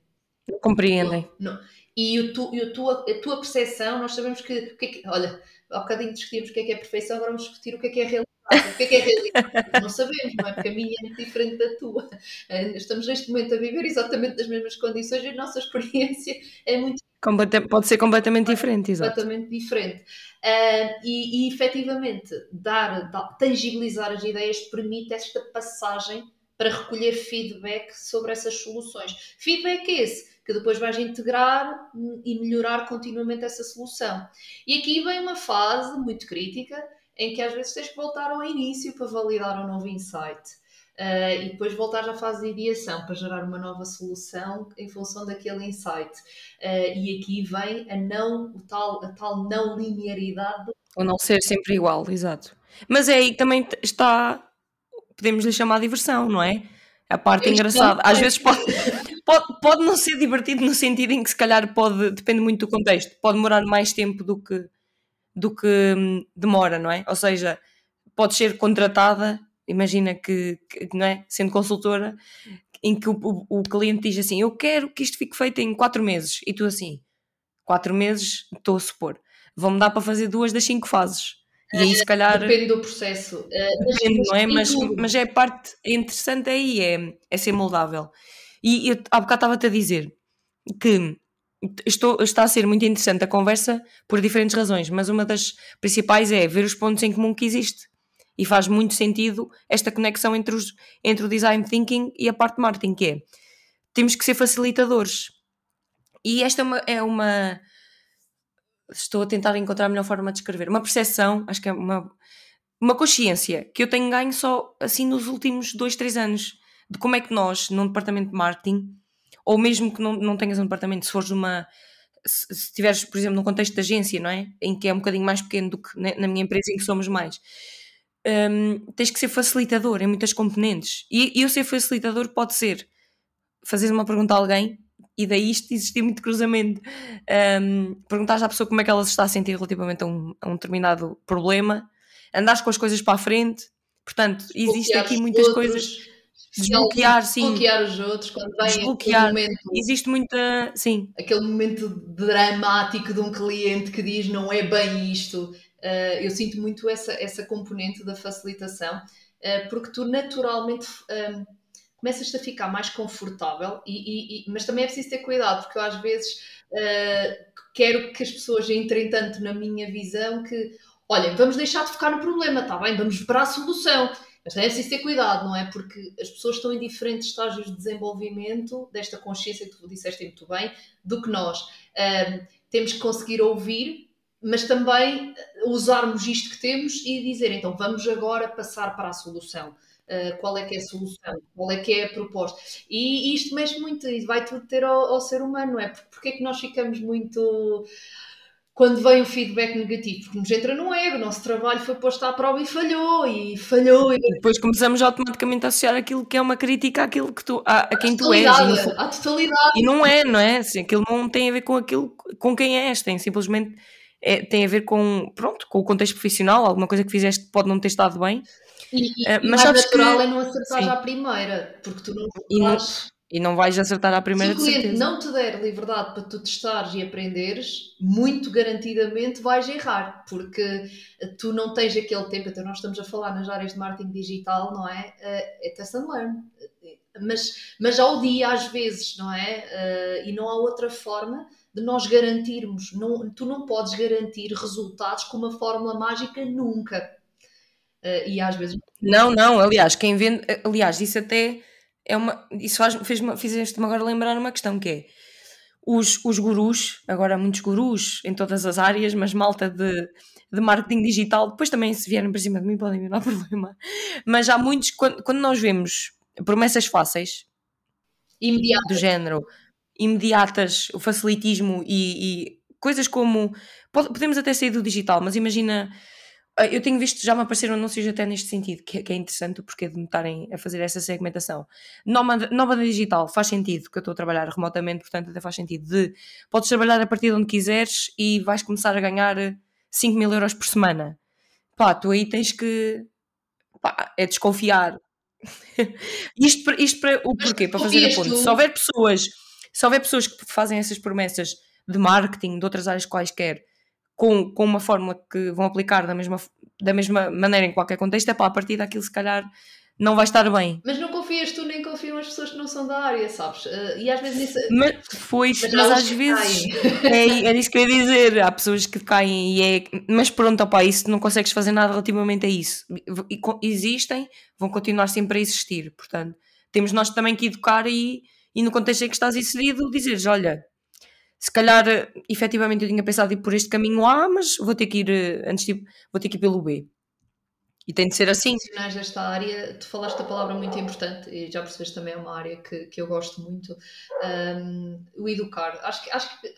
Não compreendem. Não, não. E, o tu, e a, tua, a tua percepção, nós sabemos que, que, é que, olha, há bocadinho discutimos o que é que é perfeição, agora vamos discutir o que é que é realidade. O que é que é? Não sabemos, não é? Porque a minha é muito diferente da tua. Eh, estamos neste momento a viver exatamente das mesmas condições e a nossa experiência é muito pode ser completamente diferente, exato. Completamente diferente. Uh, e, e efetivamente, dar, dar, tangibilizar as ideias permite esta passagem para recolher feedback sobre essas soluções. Feedback esse que depois vais integrar e melhorar continuamente essa solução. E aqui vem uma fase muito crítica em que às vezes tens que voltar ao início para validar um novo insight. Uh, e depois voltar à fase de ideação para gerar uma nova solução em função daquele insight. Uh, e aqui vem a não o tal a tal não linearidade ou não ser sempre igual, exato. Mas é aí que também está podemos lhe chamar diversão, não é? A parte engraçada. Às vezes pode, pode, pode não ser divertido no sentido em que se calhar pode, depende muito do contexto, pode demorar mais tempo do que do que hum, demora, não é? Ou seja, pode ser contratada, imagina que, que não é? Sendo consultora, em que o, o, o, cliente diz assim: Eu quero que isto fique feito em quatro meses, e tu assim, quatro meses, estou a supor, vão-me dar para fazer duas das cinco fases. E aí, se calhar. Depende do processo. Depende, não é? Mas, mas é a parte interessante aí, é, é ser moldável. E eu há bocado estava-te a dizer que estou, está a ser muito interessante a conversa por diferentes razões, mas uma das principais é ver os pontos em comum que existe. E faz muito sentido esta conexão entre, os, entre o design thinking e a parte de marketing, que é temos que ser facilitadores. E esta é uma, é uma estou a tentar encontrar a melhor forma de escrever, uma percepção, acho que é uma, uma consciência que eu tenho ganho só assim nos últimos dois, três anos de como é que nós, num departamento de marketing, ou mesmo que não, não tenhas um departamento, se fores numa. Se estiveres, por exemplo, num contexto de agência, não é? Em que é um bocadinho mais pequeno do que na minha empresa, em que somos mais. Um, tens que ser facilitador em muitas componentes. E, e o ser facilitador pode ser fazer uma pergunta a alguém e daí isto existir muito cruzamento. Um, perguntares à pessoa como é que ela se está a sentir relativamente a um, a um determinado problema, andares com as coisas para a frente. Portanto, existem aqui muitas outros. coisas desbloquear, sim. Desbloquear os outros quando vem desbloquear. momento. Existe muita. Sim. Aquele momento dramático de um cliente que diz não é bem isto. Uh, eu sinto muito essa, essa componente da facilitação, uh, porque tu naturalmente um, começas a ficar mais confortável, e, e, e, mas também é preciso ter cuidado, porque eu às vezes uh, quero que as pessoas entrem tanto na minha visão que, olhem, vamos deixar de focar no problema, tá bem? Vamos para a solução mas é preciso ter cuidado, não é? Porque as pessoas estão em diferentes estágios de desenvolvimento desta consciência que tu disseste muito bem, do que nós. Um, temos que conseguir ouvir, mas também usarmos isto que temos e dizer, então vamos agora passar para a solução. Uh, qual é que é a solução, qual é que é a proposta. E, e isto mexe muito, e vai tudo ter ao, ao ser humano, não é? Porque é que nós ficamos muito quando vem o feedback negativo, porque nos entra no ego, o nosso trabalho foi posto à prova e falhou, e falhou. E... Depois começamos automaticamente a associar aquilo que é uma crítica àquilo que tu, a, a quem tu és. E, à totalidade. E não é, não é? Assim, aquilo não tem a ver com aquilo, com quem és, tem simplesmente é, tem a ver com, pronto, com o contexto profissional, alguma coisa que fizeste que pode não ter estado bem. E, e, uh, mas mais natural que... é não acertar já à primeira, porque tu não estás e não vais acertar à primeira Se o cliente não te der liberdade para tu testares e aprenderes, muito garantidamente vais errar, porque tu não tens aquele tempo. Então, nós estamos a falar nas áreas de marketing digital, não é? Eh, é test and learn. Mas, mas ao dia, às vezes, não é? Eh, e não há outra forma de nós garantirmos. Não, tu não podes garantir resultados com uma fórmula mágica nunca. Eh, e às vezes. Não, não, aliás, quem vende. Aliás, isso até é uma, isso faz, fez fizeste-me agora lembrar uma questão que é os, os gurus, agora há muitos gurus em todas as áreas, mas malta de, de marketing digital, depois também se vierem para cima de mim podem vir, não há problema. Mas há muitos, quando, quando nós vemos promessas fáceis imediatas. do género imediatas, o facilitismo e, e coisas como podemos até sair do digital, mas imagina eu tenho visto, já me apareceram anúncios até neste sentido, que, que é interessante o porquê de me estarem a fazer essa segmentação. Nómada, nómada digital faz sentido, que eu estou a trabalhar remotamente, portanto até faz sentido de podes trabalhar a partir de onde quiseres e vais começar a ganhar 5 mil euros por semana. Pá, tu aí tens que pá, é desconfiar. isto, para, isto para o porquê? Para fazer a ponte. Se houver pessoas, se houver pessoas que fazem essas promessas de marketing, de outras áreas quaisquer, com, com uma fórmula que vão aplicar da mesma, da mesma maneira em qualquer contexto, é para a partir daquilo se calhar não vai estar bem. Mas não confias tu nem confiam as pessoas que não são da área, sabes? Uh, e às vezes nisso... Mas, foi, mas, mas às vezes é, é isso que eu ia dizer. Há pessoas que caem e é. Mas pronto, opa, isso não consegues fazer nada relativamente a isso. E, existem, vão continuar sempre a existir. Portanto, temos nós também que educar e, e no contexto em que estás inserido, dizeres: olha, se calhar eh, efetivamente eu tinha pensado ir por este caminho A, mas vou ter que ir eh, antes de, vou ter que ir pelo B. E tem de ser assim. Profissionais desta área, tu falaste a palavra muito importante e já percebeste também é uma área que, que eu gosto muito, um, o educar. Acho que, acho que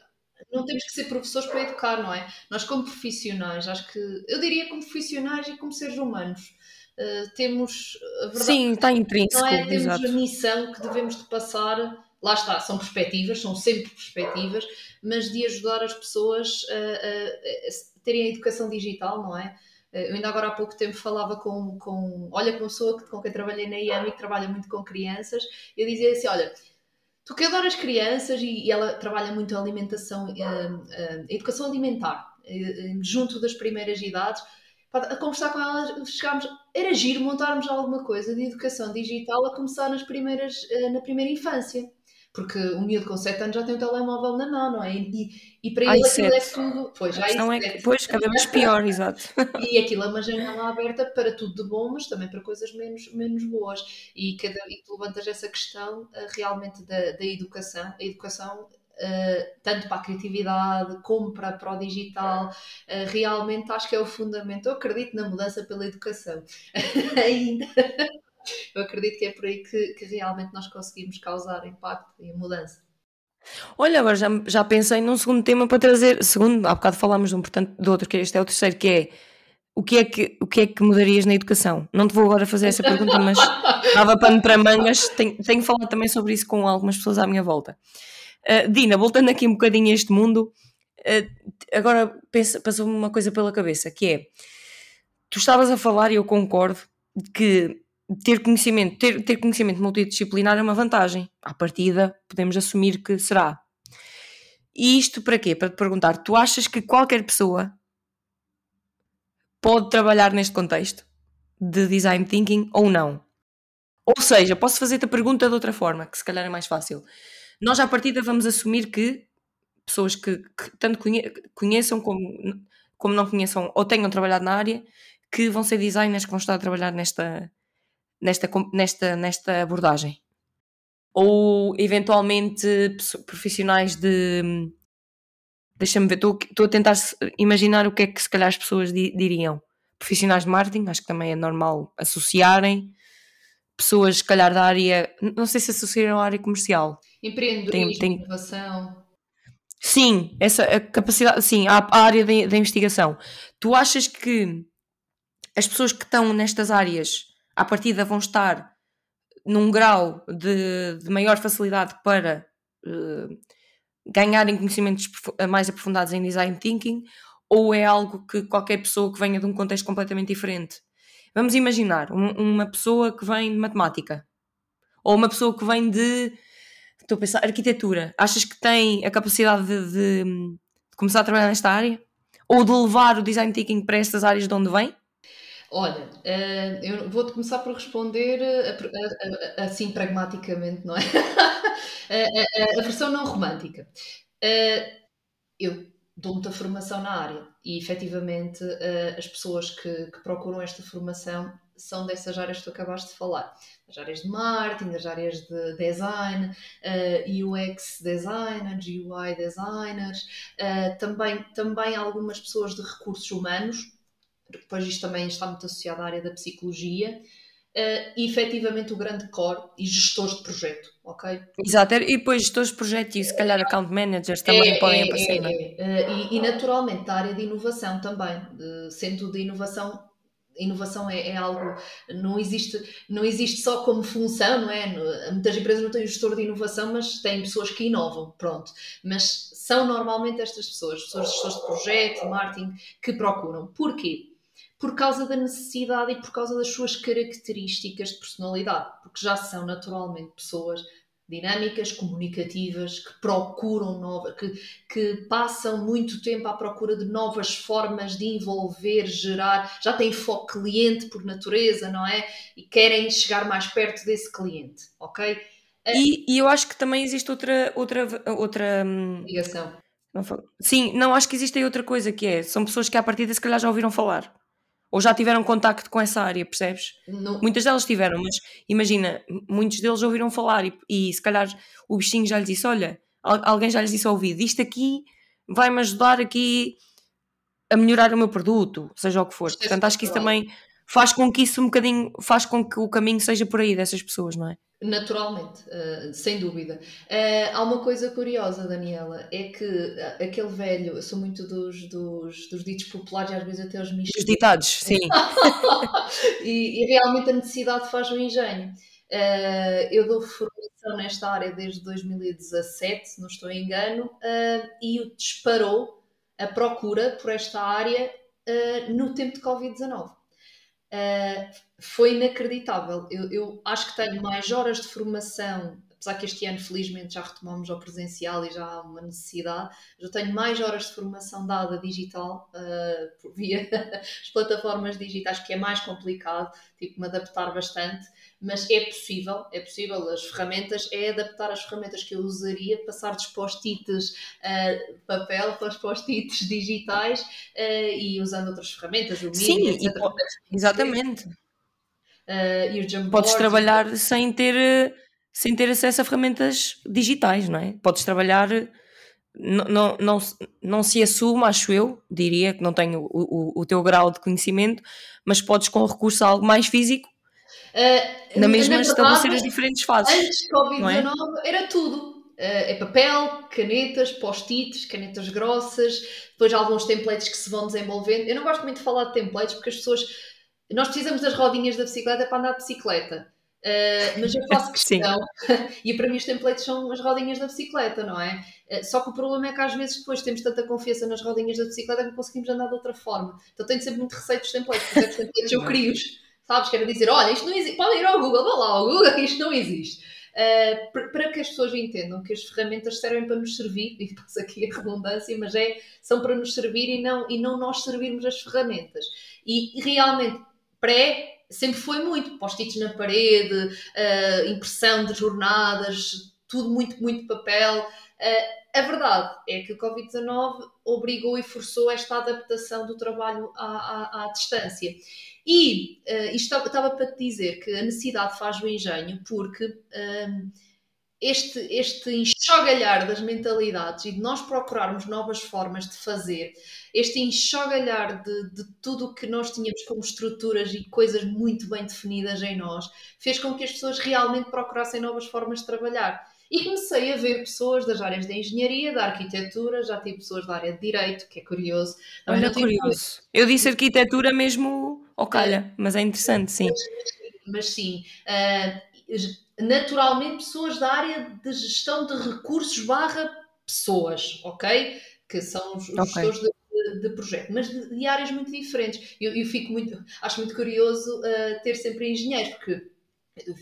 não temos que ser professores para educar, não é? Nós como profissionais, acho que, eu diria como profissionais e como seres humanos, uh, temos a verdade. Sim, está intrínseco. Não é? Temos exato. a missão que devemos de passar lá está, são perspectivas, são sempre perspectivas, mas de ajudar as pessoas a, a, a terem a educação digital, não é? Eu ainda agora há pouco tempo falava com, com olha, com uma pessoa com quem trabalhei na IAM e que trabalha muito com crianças, eu dizia assim, olha, tu que adoras crianças e, e ela trabalha muito a alimentação, a, educação alimentar, eh, junto das primeiras idades, a conversar com ela, chegámos, era giro montarmos alguma coisa de educação digital a começar nas primeiras, eh, na primeira infância porque o miúdo com 7 anos já tem um telemóvel na mão, não é? E, e para ele aquilo é tudo. Pois, já não é que, pois, cada vez pior, exato. E aquilo é uma janela aberta para tudo de bom, mas também para coisas menos, menos boas. E, cada, e tu levantas essa questão uh, realmente da, da educação. A educação Uh, tanto para a criatividade como para, para o digital, uh, realmente acho que é o fundamento. Eu acredito na mudança pela educação. Ainda eu acredito que é por aí que, que realmente nós conseguimos causar impacto e mudança. Olha, agora já, já pensei num segundo tema para trazer. Segundo, há bocado falámos de um, portanto, do outro, que este é o terceiro, que é o que é que, o que, é que mudarias na educação? Não te vou agora fazer essa pergunta, mas dava pano para mangas. Tenho, tenho falado também sobre isso com algumas pessoas à minha volta. Uh, Dina, voltando aqui um bocadinho a este mundo, uh, agora passou-me uma coisa pela cabeça, que é, tu estavas a falar, e eu concordo, que ter conhecimento, ter, ter conhecimento multidisciplinar é uma vantagem. À partida, podemos assumir que será. E isto para quê? Para te perguntar, tu achas que qualquer pessoa pode trabalhar neste contexto de design thinking ou não? Ou seja, posso fazer-te a pergunta de outra forma, que se calhar é mais fácil. Nós à partida vamos assumir que pessoas que, que tanto conheçam como, como não conheçam ou tenham trabalhado na área, que vão ser designers que vão estar a trabalhar nesta, nesta, nesta, nesta abordagem. Ou eventualmente profissionais de. Deixa-me ver, estou, a tentar imaginar o que é que se calhar as pessoas diriam. Profissionais de marketing, acho que também é normal associarem. Pessoas, se calhar, da área. Não sei se associaram à área comercial. Empreendedorismo, tem, tem... inovação. Sim, essa a capacidade, sim, a, a área da investigação. Tu achas que as pessoas que estão nestas áreas à partida vão estar num grau de, de maior facilidade para uh, ganharem conhecimentos mais aprofundados em design thinking ou é algo que qualquer pessoa que venha de um contexto completamente diferente? Vamos imaginar um, uma pessoa que vem de matemática ou uma pessoa que vem de estou a pensar, arquitetura. Achas que tem a capacidade de, de, de começar a trabalhar nesta área? Ou de levar o design thinking para estas áreas de onde vem? Olha, uh, eu vou-te começar por responder uh, assim pragmaticamente, não é? a, versão não romântica. Uh, eu dou muita formação na área e efetivamente as pessoas que, que, procuram esta formação são dessas áreas que tu acabaste de falar, das áreas de marketing, das áreas de design, UX designers, UI designers, também, também algumas pessoas de recursos humanos, depois isto também está muito associado à área da psicologia, uh, e efetivamente o grande core e gestores de projeto, ok? Exato, e depois gestores de projeto e se calhar account managers também é, podem é, aparecer, é, é? Uh, e, e, naturalmente a área de inovação também, de, sendo de inovação inovação é, é, algo não existe não existe só como função não é? Muitas empresas não têm gestor de inovação mas têm pessoas que inovam pronto. Mas são normalmente estas pessoas pessoas gestores de projeto marketing que procuram. Porquê por causa da necessidade e por causa das suas características de personalidade, porque já são naturalmente pessoas dinâmicas, comunicativas, que procuram novas, que, que passam muito tempo à procura de novas formas de envolver, gerar, já têm foco cliente por natureza, não é? E querem chegar mais perto desse cliente, ok? E, e eu acho que também existe outra outra outra hum, ligação. Não, sim, não acho que existe aí outra coisa que é, são pessoas que à partida se calhar já ouviram falar ou já tiveram contacto com essa área, percebes? Não. Muitas delas tiveram, mas imagina, muitos deles ouviram falar e, e se calhar o bichinho já lhes disse: Olha, alguém já lhes disse ao ouvido, isto aqui vai-me ajudar aqui a melhorar o meu produto, seja o que for. Portanto, acho que isso também faz com que isso um bocadinho, faz com que o caminho seja por aí dessas pessoas, não é? Naturalmente, uh, sem dúvida. Uh, há uma coisa curiosa, Daniela, é que uh, aquele velho, eu sou muito dos, dos, dos ditos populares e às vezes até os mistos. Os ditados, sim. e, e, realmente a necessidade faz o engenho. eu dou formação nesta área desde 2017, se não estou em engano, e o disparou a procura por esta área no tempo de Covid-19 uh, foi inacreditável. Eu, eu, acho que tenho mais horas de formação, apesar que este ano felizmente já retomamos ao presencial e já há uma necessidade, já tenho mais horas de formação dada digital uh, via as plataformas digitais, que é mais complicado, tipo, me adaptar bastante mas é possível, é possível, as ferramentas, é adaptar as ferramentas que eu usaria, passar dos post-its uh, papel para os post-its digitais uh, e usando outras ferramentas, o Sim, etc. E, exatamente. Uh, e Podes trabalhar sem ter, sem ter acesso a ferramentas digitais, não é? Podes trabalhar não, não, não, não se assume, acho eu, diria que não tenho o, o, o teu grau de conhecimento, mas podes com recurso a algo mais físico Uh, na mesma na estabelecer as diferentes fases. Antes de Covid-19 é? era tudo. Uh, é papel, canetas, post-its, canetas grossas, depois alguns templates que se vão desenvolvendo. Eu não gosto muito de falar de templates porque as pessoas. Nós precisamos das rodinhas da bicicleta para andar de bicicleta. Uh, mas eu faço questão, e para mim os templates são as rodinhas da bicicleta, não é? Uh, só que o problema é que às vezes depois temos tanta confiança nas rodinhas da bicicleta que não conseguimos andar de outra forma. Então tenho sempre muito receio dos templates, porque os templates eu crio-os sabes? Quero dizer, olha, isto não existe. Podem ir ao Google, vá lá ao Google, isto não existe. Uh, para que as pessoas entendam que as ferramentas servem para nos servir, e passa aqui a redundância, mas é, são para nos servir e não, e não nós servirmos as ferramentas. E, e realmente, pré, sempre foi muito, post-its na parede, uh, impressão de jornadas, tudo muito, muito papel. Uh, a verdade é que o Covid-19 obrigou e forçou esta adaptação do trabalho à, à, à distância. E uh, isto estava para te dizer que a necessidade faz o engenho, porque este, este enxogalhar das mentalidades e de nós procurarmos novas formas de fazer, este enxogalhar de, de tudo o que nós tínhamos como estruturas e coisas muito bem definidas em nós, fez com que as pessoas realmente procurassem novas formas de trabalhar. E comecei a ver pessoas das áreas da engenharia, da arquitetura, já tive pessoas da área de direito, que é curioso. Olha, curioso. Eu disse arquitetura mesmo ao calha, mas é interessante, sim. Mas, sim, uh, naturalmente pessoas da área de gestão de recursos barra pessoas, ok? Que são os, okay. gestores de, de, projeto, mas de, de, áreas muito diferentes. Eu, eu, fico muito, acho muito curioso uh, ter sempre engenheiros, porque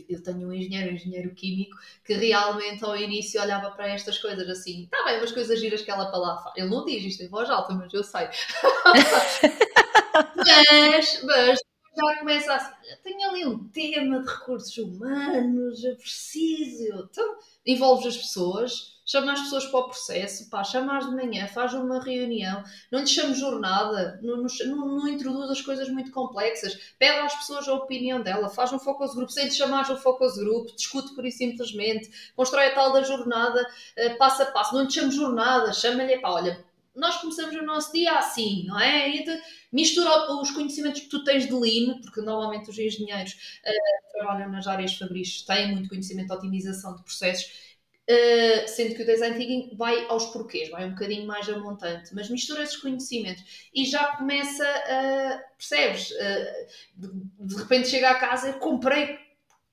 eu tenho um engenheiro, um engenheiro químico, que realmente ao início olhava para estas coisas assim, está bem, umas coisas giras que ela para lá faz. Ele não diz isto em voz alta, mas eu sei. mas, mas já começa assim, tenho ali um tema de recursos humanos, eu preciso. Então, envolves as pessoas, chama as pessoas para o processo, pá, chama-as de manhã, faz uma reunião, não lhe chame jornada, não, não, não introduz as coisas muito complexas, pede às pessoas a opinião dela, faz um focus group, sem lhe chamar um focus group, discute por e simplesmente, constrói a tal da jornada uh, passo a passo, não lhe chame jornada, chama-lhe, pá, olha, nós começamos o nosso dia assim, não é? E mistura os conhecimentos que tu tens de Lean, porque normalmente os engenheiros uh, trabalham nas áreas fabris, têm muito conhecimento de otimização de processos, Uh, sendo que o design thinking vai aos porquês, vai um bocadinho mais a montante, mas mistura esses conhecimentos e já começa a, percebes, uh, de, de, repente chega a casa e comprei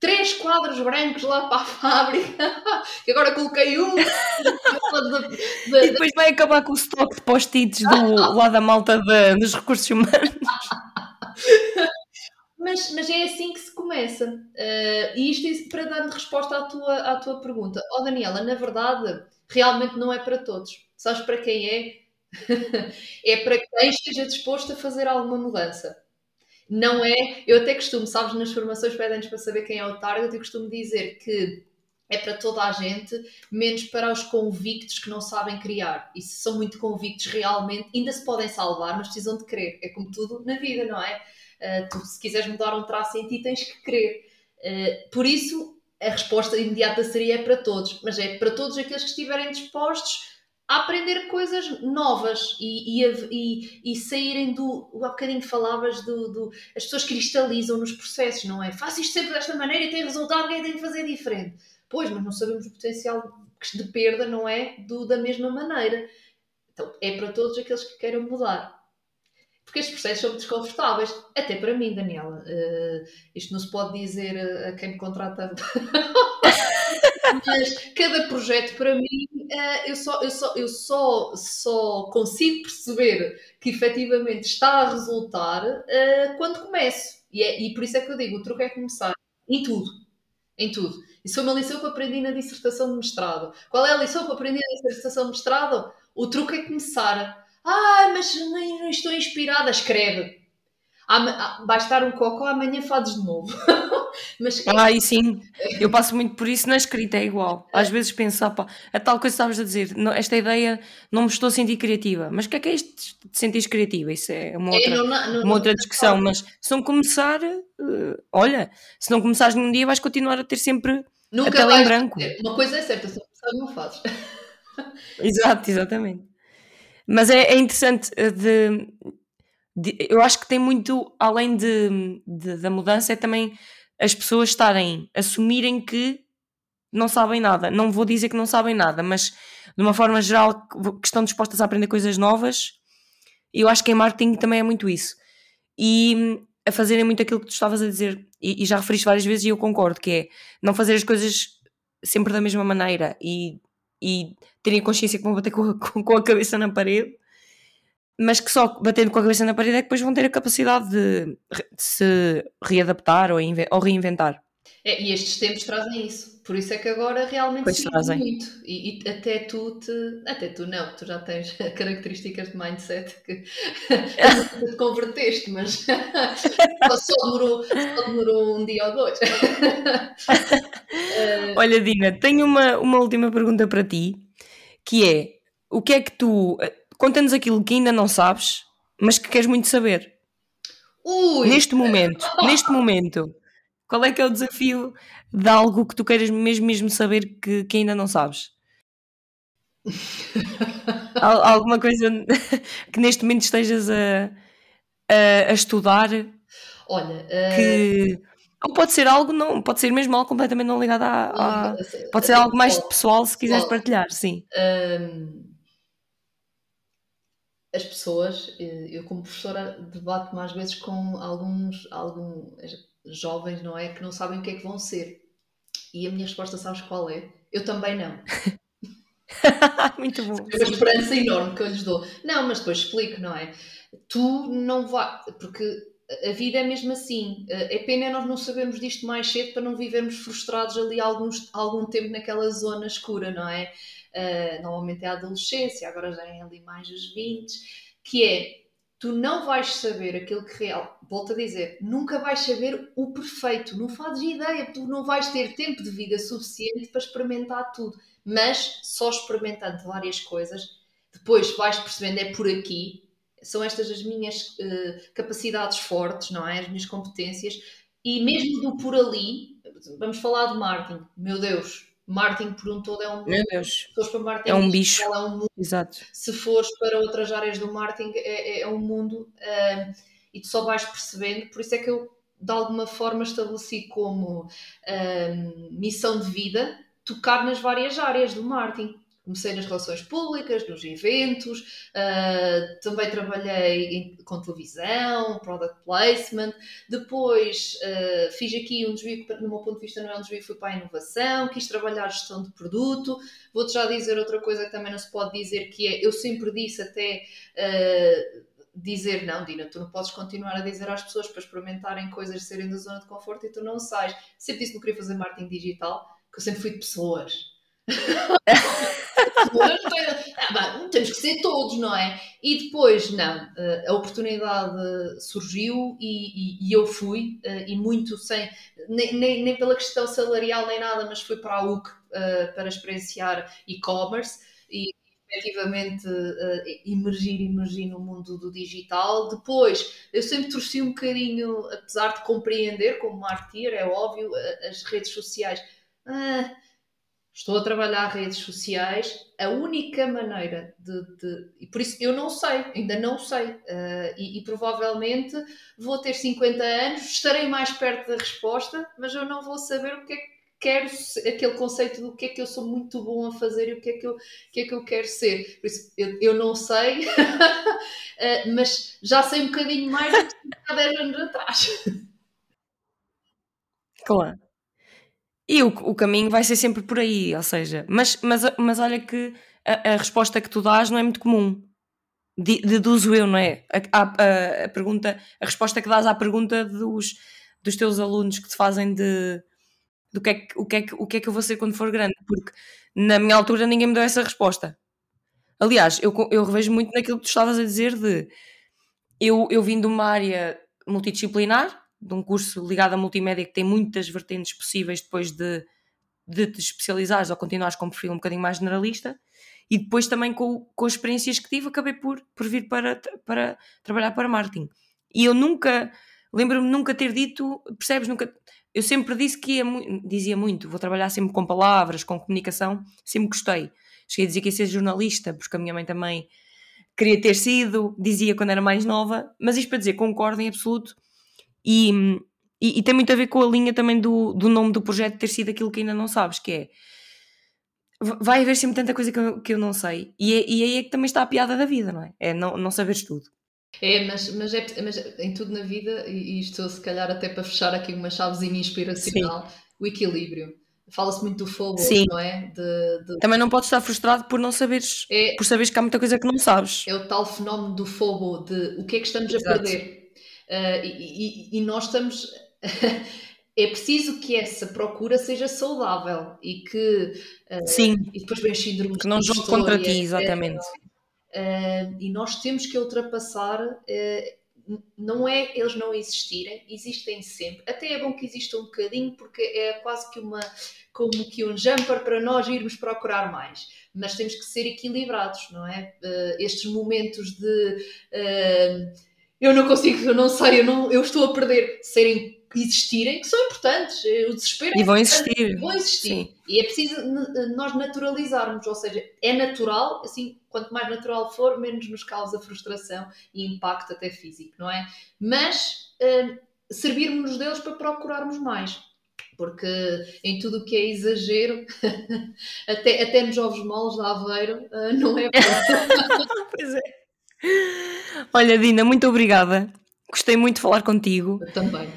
três quadros brancos lá para a fábrica, que agora coloquei um. e depois vai acabar com o estoque de post-its do lado da malta de, dos recursos humanos. Mas, mas é assim que se começa. Uh, e isto é para dar resposta à tua, à tua pergunta. Oh Daniela, na verdade, realmente não é para todos. Sabes para quem é? é para quem esteja disposto a fazer alguma mudança. Não é, eu até costumo, sabes, nas formações pedem-nos para saber quem é o target, eu costumo dizer que é para toda a gente, menos para os convictos que não sabem criar. E se são muito convictos realmente, ainda se podem salvar, mas precisam de querer. É como tudo na vida, não é? Uh, tu, se quiseres mudar um traço em ti, tens que querer. Uh, por isso, a resposta imediata seria é para todos, mas é para todos aqueles que estiverem dispostos a aprender coisas novas e, e, e, e saírem do. Há bocadinho falavas do, do, As pessoas cristalizam nos processos, não é? Faço isto sempre desta maneira e tem resultado, ninguém tem que fazer diferente. Pois, mas não sabemos o potencial de perda, não é? Do, da mesma maneira. Então, é para todos aqueles que queiram mudar. Porque estes processos são desconfortáveis, até para mim, Daniela. Uh, isto não se pode dizer a, a quem me contrata mas cada projeto para mim uh, eu, só, eu, só, eu só, só consigo perceber que efetivamente está a resultar uh, quando começo. E, é, e por isso é que eu digo: o truque é começar em tudo. Em tudo. Isso foi uma lição que eu aprendi na dissertação de mestrado. Qual é a lição que eu aprendi na dissertação de mestrado? O truque é começar. Ah, mas não estou inspirada. Escreve vai estar um cocó, amanhã fazes de novo. Mas... Ah, e sim, eu passo muito por isso na escrita, é igual. Às vezes penso, pá, a tal coisa que estavas a dizer, esta ideia não me estou a sentir criativa. Mas o que é que é isto de sentir criativa? Isso é uma é, outra, não, não, uma outra discussão. Mas se não começar, uh, olha, se não começares num dia, vais continuar a ter sempre Nunca a tela em branco. Uma coisa é certa, se não começar, não fazes. Exato, exatamente. Mas é, é interessante eh, de eu acho que tem muito, além de, de, da mudança, é também as pessoas estarem, assumirem que não sabem nada. Não vou dizer que não sabem nada, mas de uma forma geral que estão dispostas a aprender coisas novas. Eu acho que em marketing também é muito isso. E a fazerem muito aquilo que tu estavas a dizer, e, e já referiste várias vezes e eu concordo, que é não fazer as coisas sempre da mesma maneira e, e terem consciência que vão bater com com a cabeça na parede mas que só batendo com a cabeça na parede é que depois vão ter a capacidade de, de se readaptar ou, ou reinventar. É, e estes tempos trazem isso. Por isso é que agora realmente se trazem muito. E, e, até tu te. Até tu não, tu já tens características de mindset que te converteste, mas só, demorou, só demorou um dia ou dois. Olha, Dina, tenho uma, uma última pergunta para ti, que é o que é que tu Conta-nos aquilo que ainda não sabes, mas que queres muito saber. Ui. Neste momento, neste momento, qual é que é o desafio de algo que tu queiras mesmo, mesmo saber que, que ainda não sabes? alguma coisa que neste momento estejas a, a, a estudar? Olha, que ou pode ser algo não, pode ser mesmo algo completamente não ligado a, a pode ser algo mais pessoal se quiseres partilhar, sim. Um as pessoas, eh, eu como professora debato mais vezes com alguns, alguns jovens, não é? Que não sabem o que é que vão ser. E a minha resposta, sabes qual é? Eu também não. Muito bom. É uma esperança enorme que eu lhes dou. Não, mas depois explico, não é? Tu não vais. Porque a vida é mesmo assim. Eh, é pena nós não sabermos disto mais cedo para não vivermos frustrados ali alguns, algum tempo naquela zona escura, não é? uh, normalmente é a adolescência, agora já é ali mais os 20, que é tu não vais saber aquilo que real, volto a dizer, nunca vais saber o perfeito, não fazes ideia, tu não vais ter tempo de vida suficiente para experimentar tudo, mas só experimentando várias coisas, depois vais percebendo é por aqui, são estas as minhas uh, capacidades fortes, não é? As minhas competências, e mesmo do por ali, vamos falar de marketing, meu Deus, Marketing por um todo é um Meu Deus. Se fores para marketing, é um bicho. É um mundo. Exato. Se fores para outras áreas do marketing, é, é, é um mundo uh, e tu só vais percebendo. Por isso é que eu, de alguma forma, estabeleci como uh, missão de vida tocar nas várias áreas do marketing. Comecei nas relações públicas, nos eventos, uh, também trabalhei em, com televisão, product placement. Depois uh, fiz aqui um desvio, que, no meu ponto de vista, não é um desvio, fui para a inovação, quis trabalhar gestão de produto. Vou-te já dizer outra coisa que também não se pode dizer, que é, eu sempre disse até. Uh, dizer não, Dina, tu não podes continuar a dizer às pessoas para experimentarem coisas serem da zona de conforto e tu não sais. Sempre disse que não queria fazer marketing digital, que eu sempre fui de pessoas. Temos que ser todos, não é? E depois, não, eh, a oportunidade surgiu e, e, e eu fui, eh, e muito sem, nem, nem, nem, pela questão salarial nem nada, mas fui para a UC eh, para experienciar e-commerce e efetivamente emergir, emergir no mundo do digital. Depois, eu sempre torci um bocadinho, apesar de compreender como marketeer, é óbvio, as redes sociais. Ah, estou a trabalhar redes sociais, a única maneira de, de, E por isso eu não sei, ainda não sei. Uh, e, e, provavelmente vou ter 50 anos, estarei mais perto da resposta, mas eu não vou saber o que é que quero, aquele conceito do que é que eu sou muito bom a fazer e o que é que eu, que é que eu quero ser. Por isso eu, eu não sei, uh, mas já sei um bocadinho mais do que há 10 anos atrás. Claro. E o, o caminho vai ser sempre por aí, ou seja, mas, mas, mas olha que a, a resposta que tu dás não é muito comum. Deduzo eu, não é? A, a, a, pergunta, a resposta que dás à pergunta dos, dos teus alunos que te fazem de do que é que, o, que é que, o que é que eu vou ser quando for grande, porque na minha altura ninguém me deu essa resposta. Aliás, eu, eu revejo muito naquilo que tu estavas a dizer de eu, eu vim de uma área multidisciplinar, de um curso ligado à multimédia que tem muitas vertentes possíveis depois de, de te especializares ou continuares com um perfil um bocadinho mais generalista. E depois também com, com as experiências que tive acabei por, por vir para, para trabalhar para marketing. E eu nunca lembro-me nunca ter dito percebes, nunca eu sempre disse que ia, dizia muito, vou trabalhar sempre com palavras, com comunicação sempre gostei, cheguei a dizer que ia ser jornalista porque a minha mãe também queria ter sido, dizia quando era mais nova mas isto para dizer, concordo em absoluto e, e, e, tem muito a ver com a linha também do, do nome do projeto ter sido aquilo que ainda não sabes, que é vai haver sempre tanta coisa que eu, que eu não sei. E, é, e aí é que também está a piada da vida, não é? É não, não saberes tudo. É, mas, mas, é, mas em tudo na vida, e isto se calhar até para fechar aqui uma chavezinha inspiracional, Sim. o equilíbrio. Fala-se muito do fogo, Sim. não é? De, de... Também não podes estar frustrado por não saberes, é, por saberes que há muita coisa que não sabes. É o tal fenómeno do fogo, de o que é que estamos Exato. a perder Uh, e, e, e, nós estamos. é preciso que essa procura seja saudável e que. Uh, Sim. E depois vem síndrome Que não jogue contra ti, exatamente. Uh, e nós temos que ultrapassar. não é eles não existirem, existem sempre. Até é bom que existam um bocadinho, porque é quase que uma como que um jumper para nós irmos procurar mais. Mas temos que ser equilibrados, não é? estes momentos de eu não consigo, eu não sei, eu, não, eu estou a perder, serem existirem, que são importantes, o desespero e é vão existir. Vão existir. Sim. E é preciso nós naturalizarmos, ou seja, é natural, assim, quanto mais natural for, menos nos causa frustração e impacto até físico, não é? Mas uh, servirmos deles para procurarmos mais. Porque em tudo o que é exagero, até, até nos ovos moles da Aveiro, uh, não é bom. pois é. Olha, Dina, muito obrigada. Gostei muito de falar contigo. Eu também.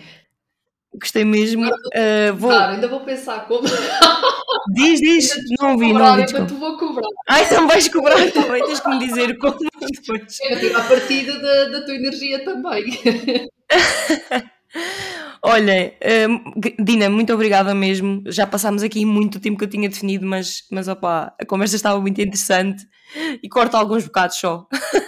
Gostei mesmo. Uh, vou... Claro, ainda vou pensar como. Diz, diz, não ouvi, não ouvi. Tu vou cobrar. Ah, então vais cobrar também, tens que me dizer como depois. Eu a partida da, da tua energia também. Olha, uh, Dina, muito obrigada mesmo. Já passámos aqui muito tempo que eu tinha definido, mas, mas opa, a conversa estava muito interessante e corta alguns bocados só.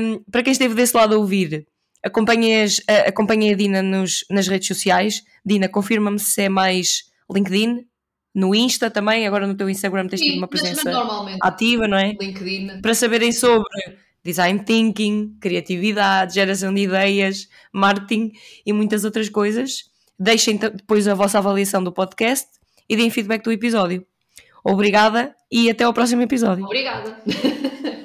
um, para quem esteve desse lado a ouvir, acompanhei, acompanhei a Dina nos, nas redes sociais. Dina, confirma-me se é mais LinkedIn, no Insta também, agora no teu Instagram tens tido uma presença ativa, não é? LinkedIn. Para saberem sobre design thinking, criatividade, geração de ideias, marketing e muitas outras coisas. Deixem depois a vossa avaliação do podcast e deem feedback do episódio. Obrigada e até ao próximo episódio. Obrigada.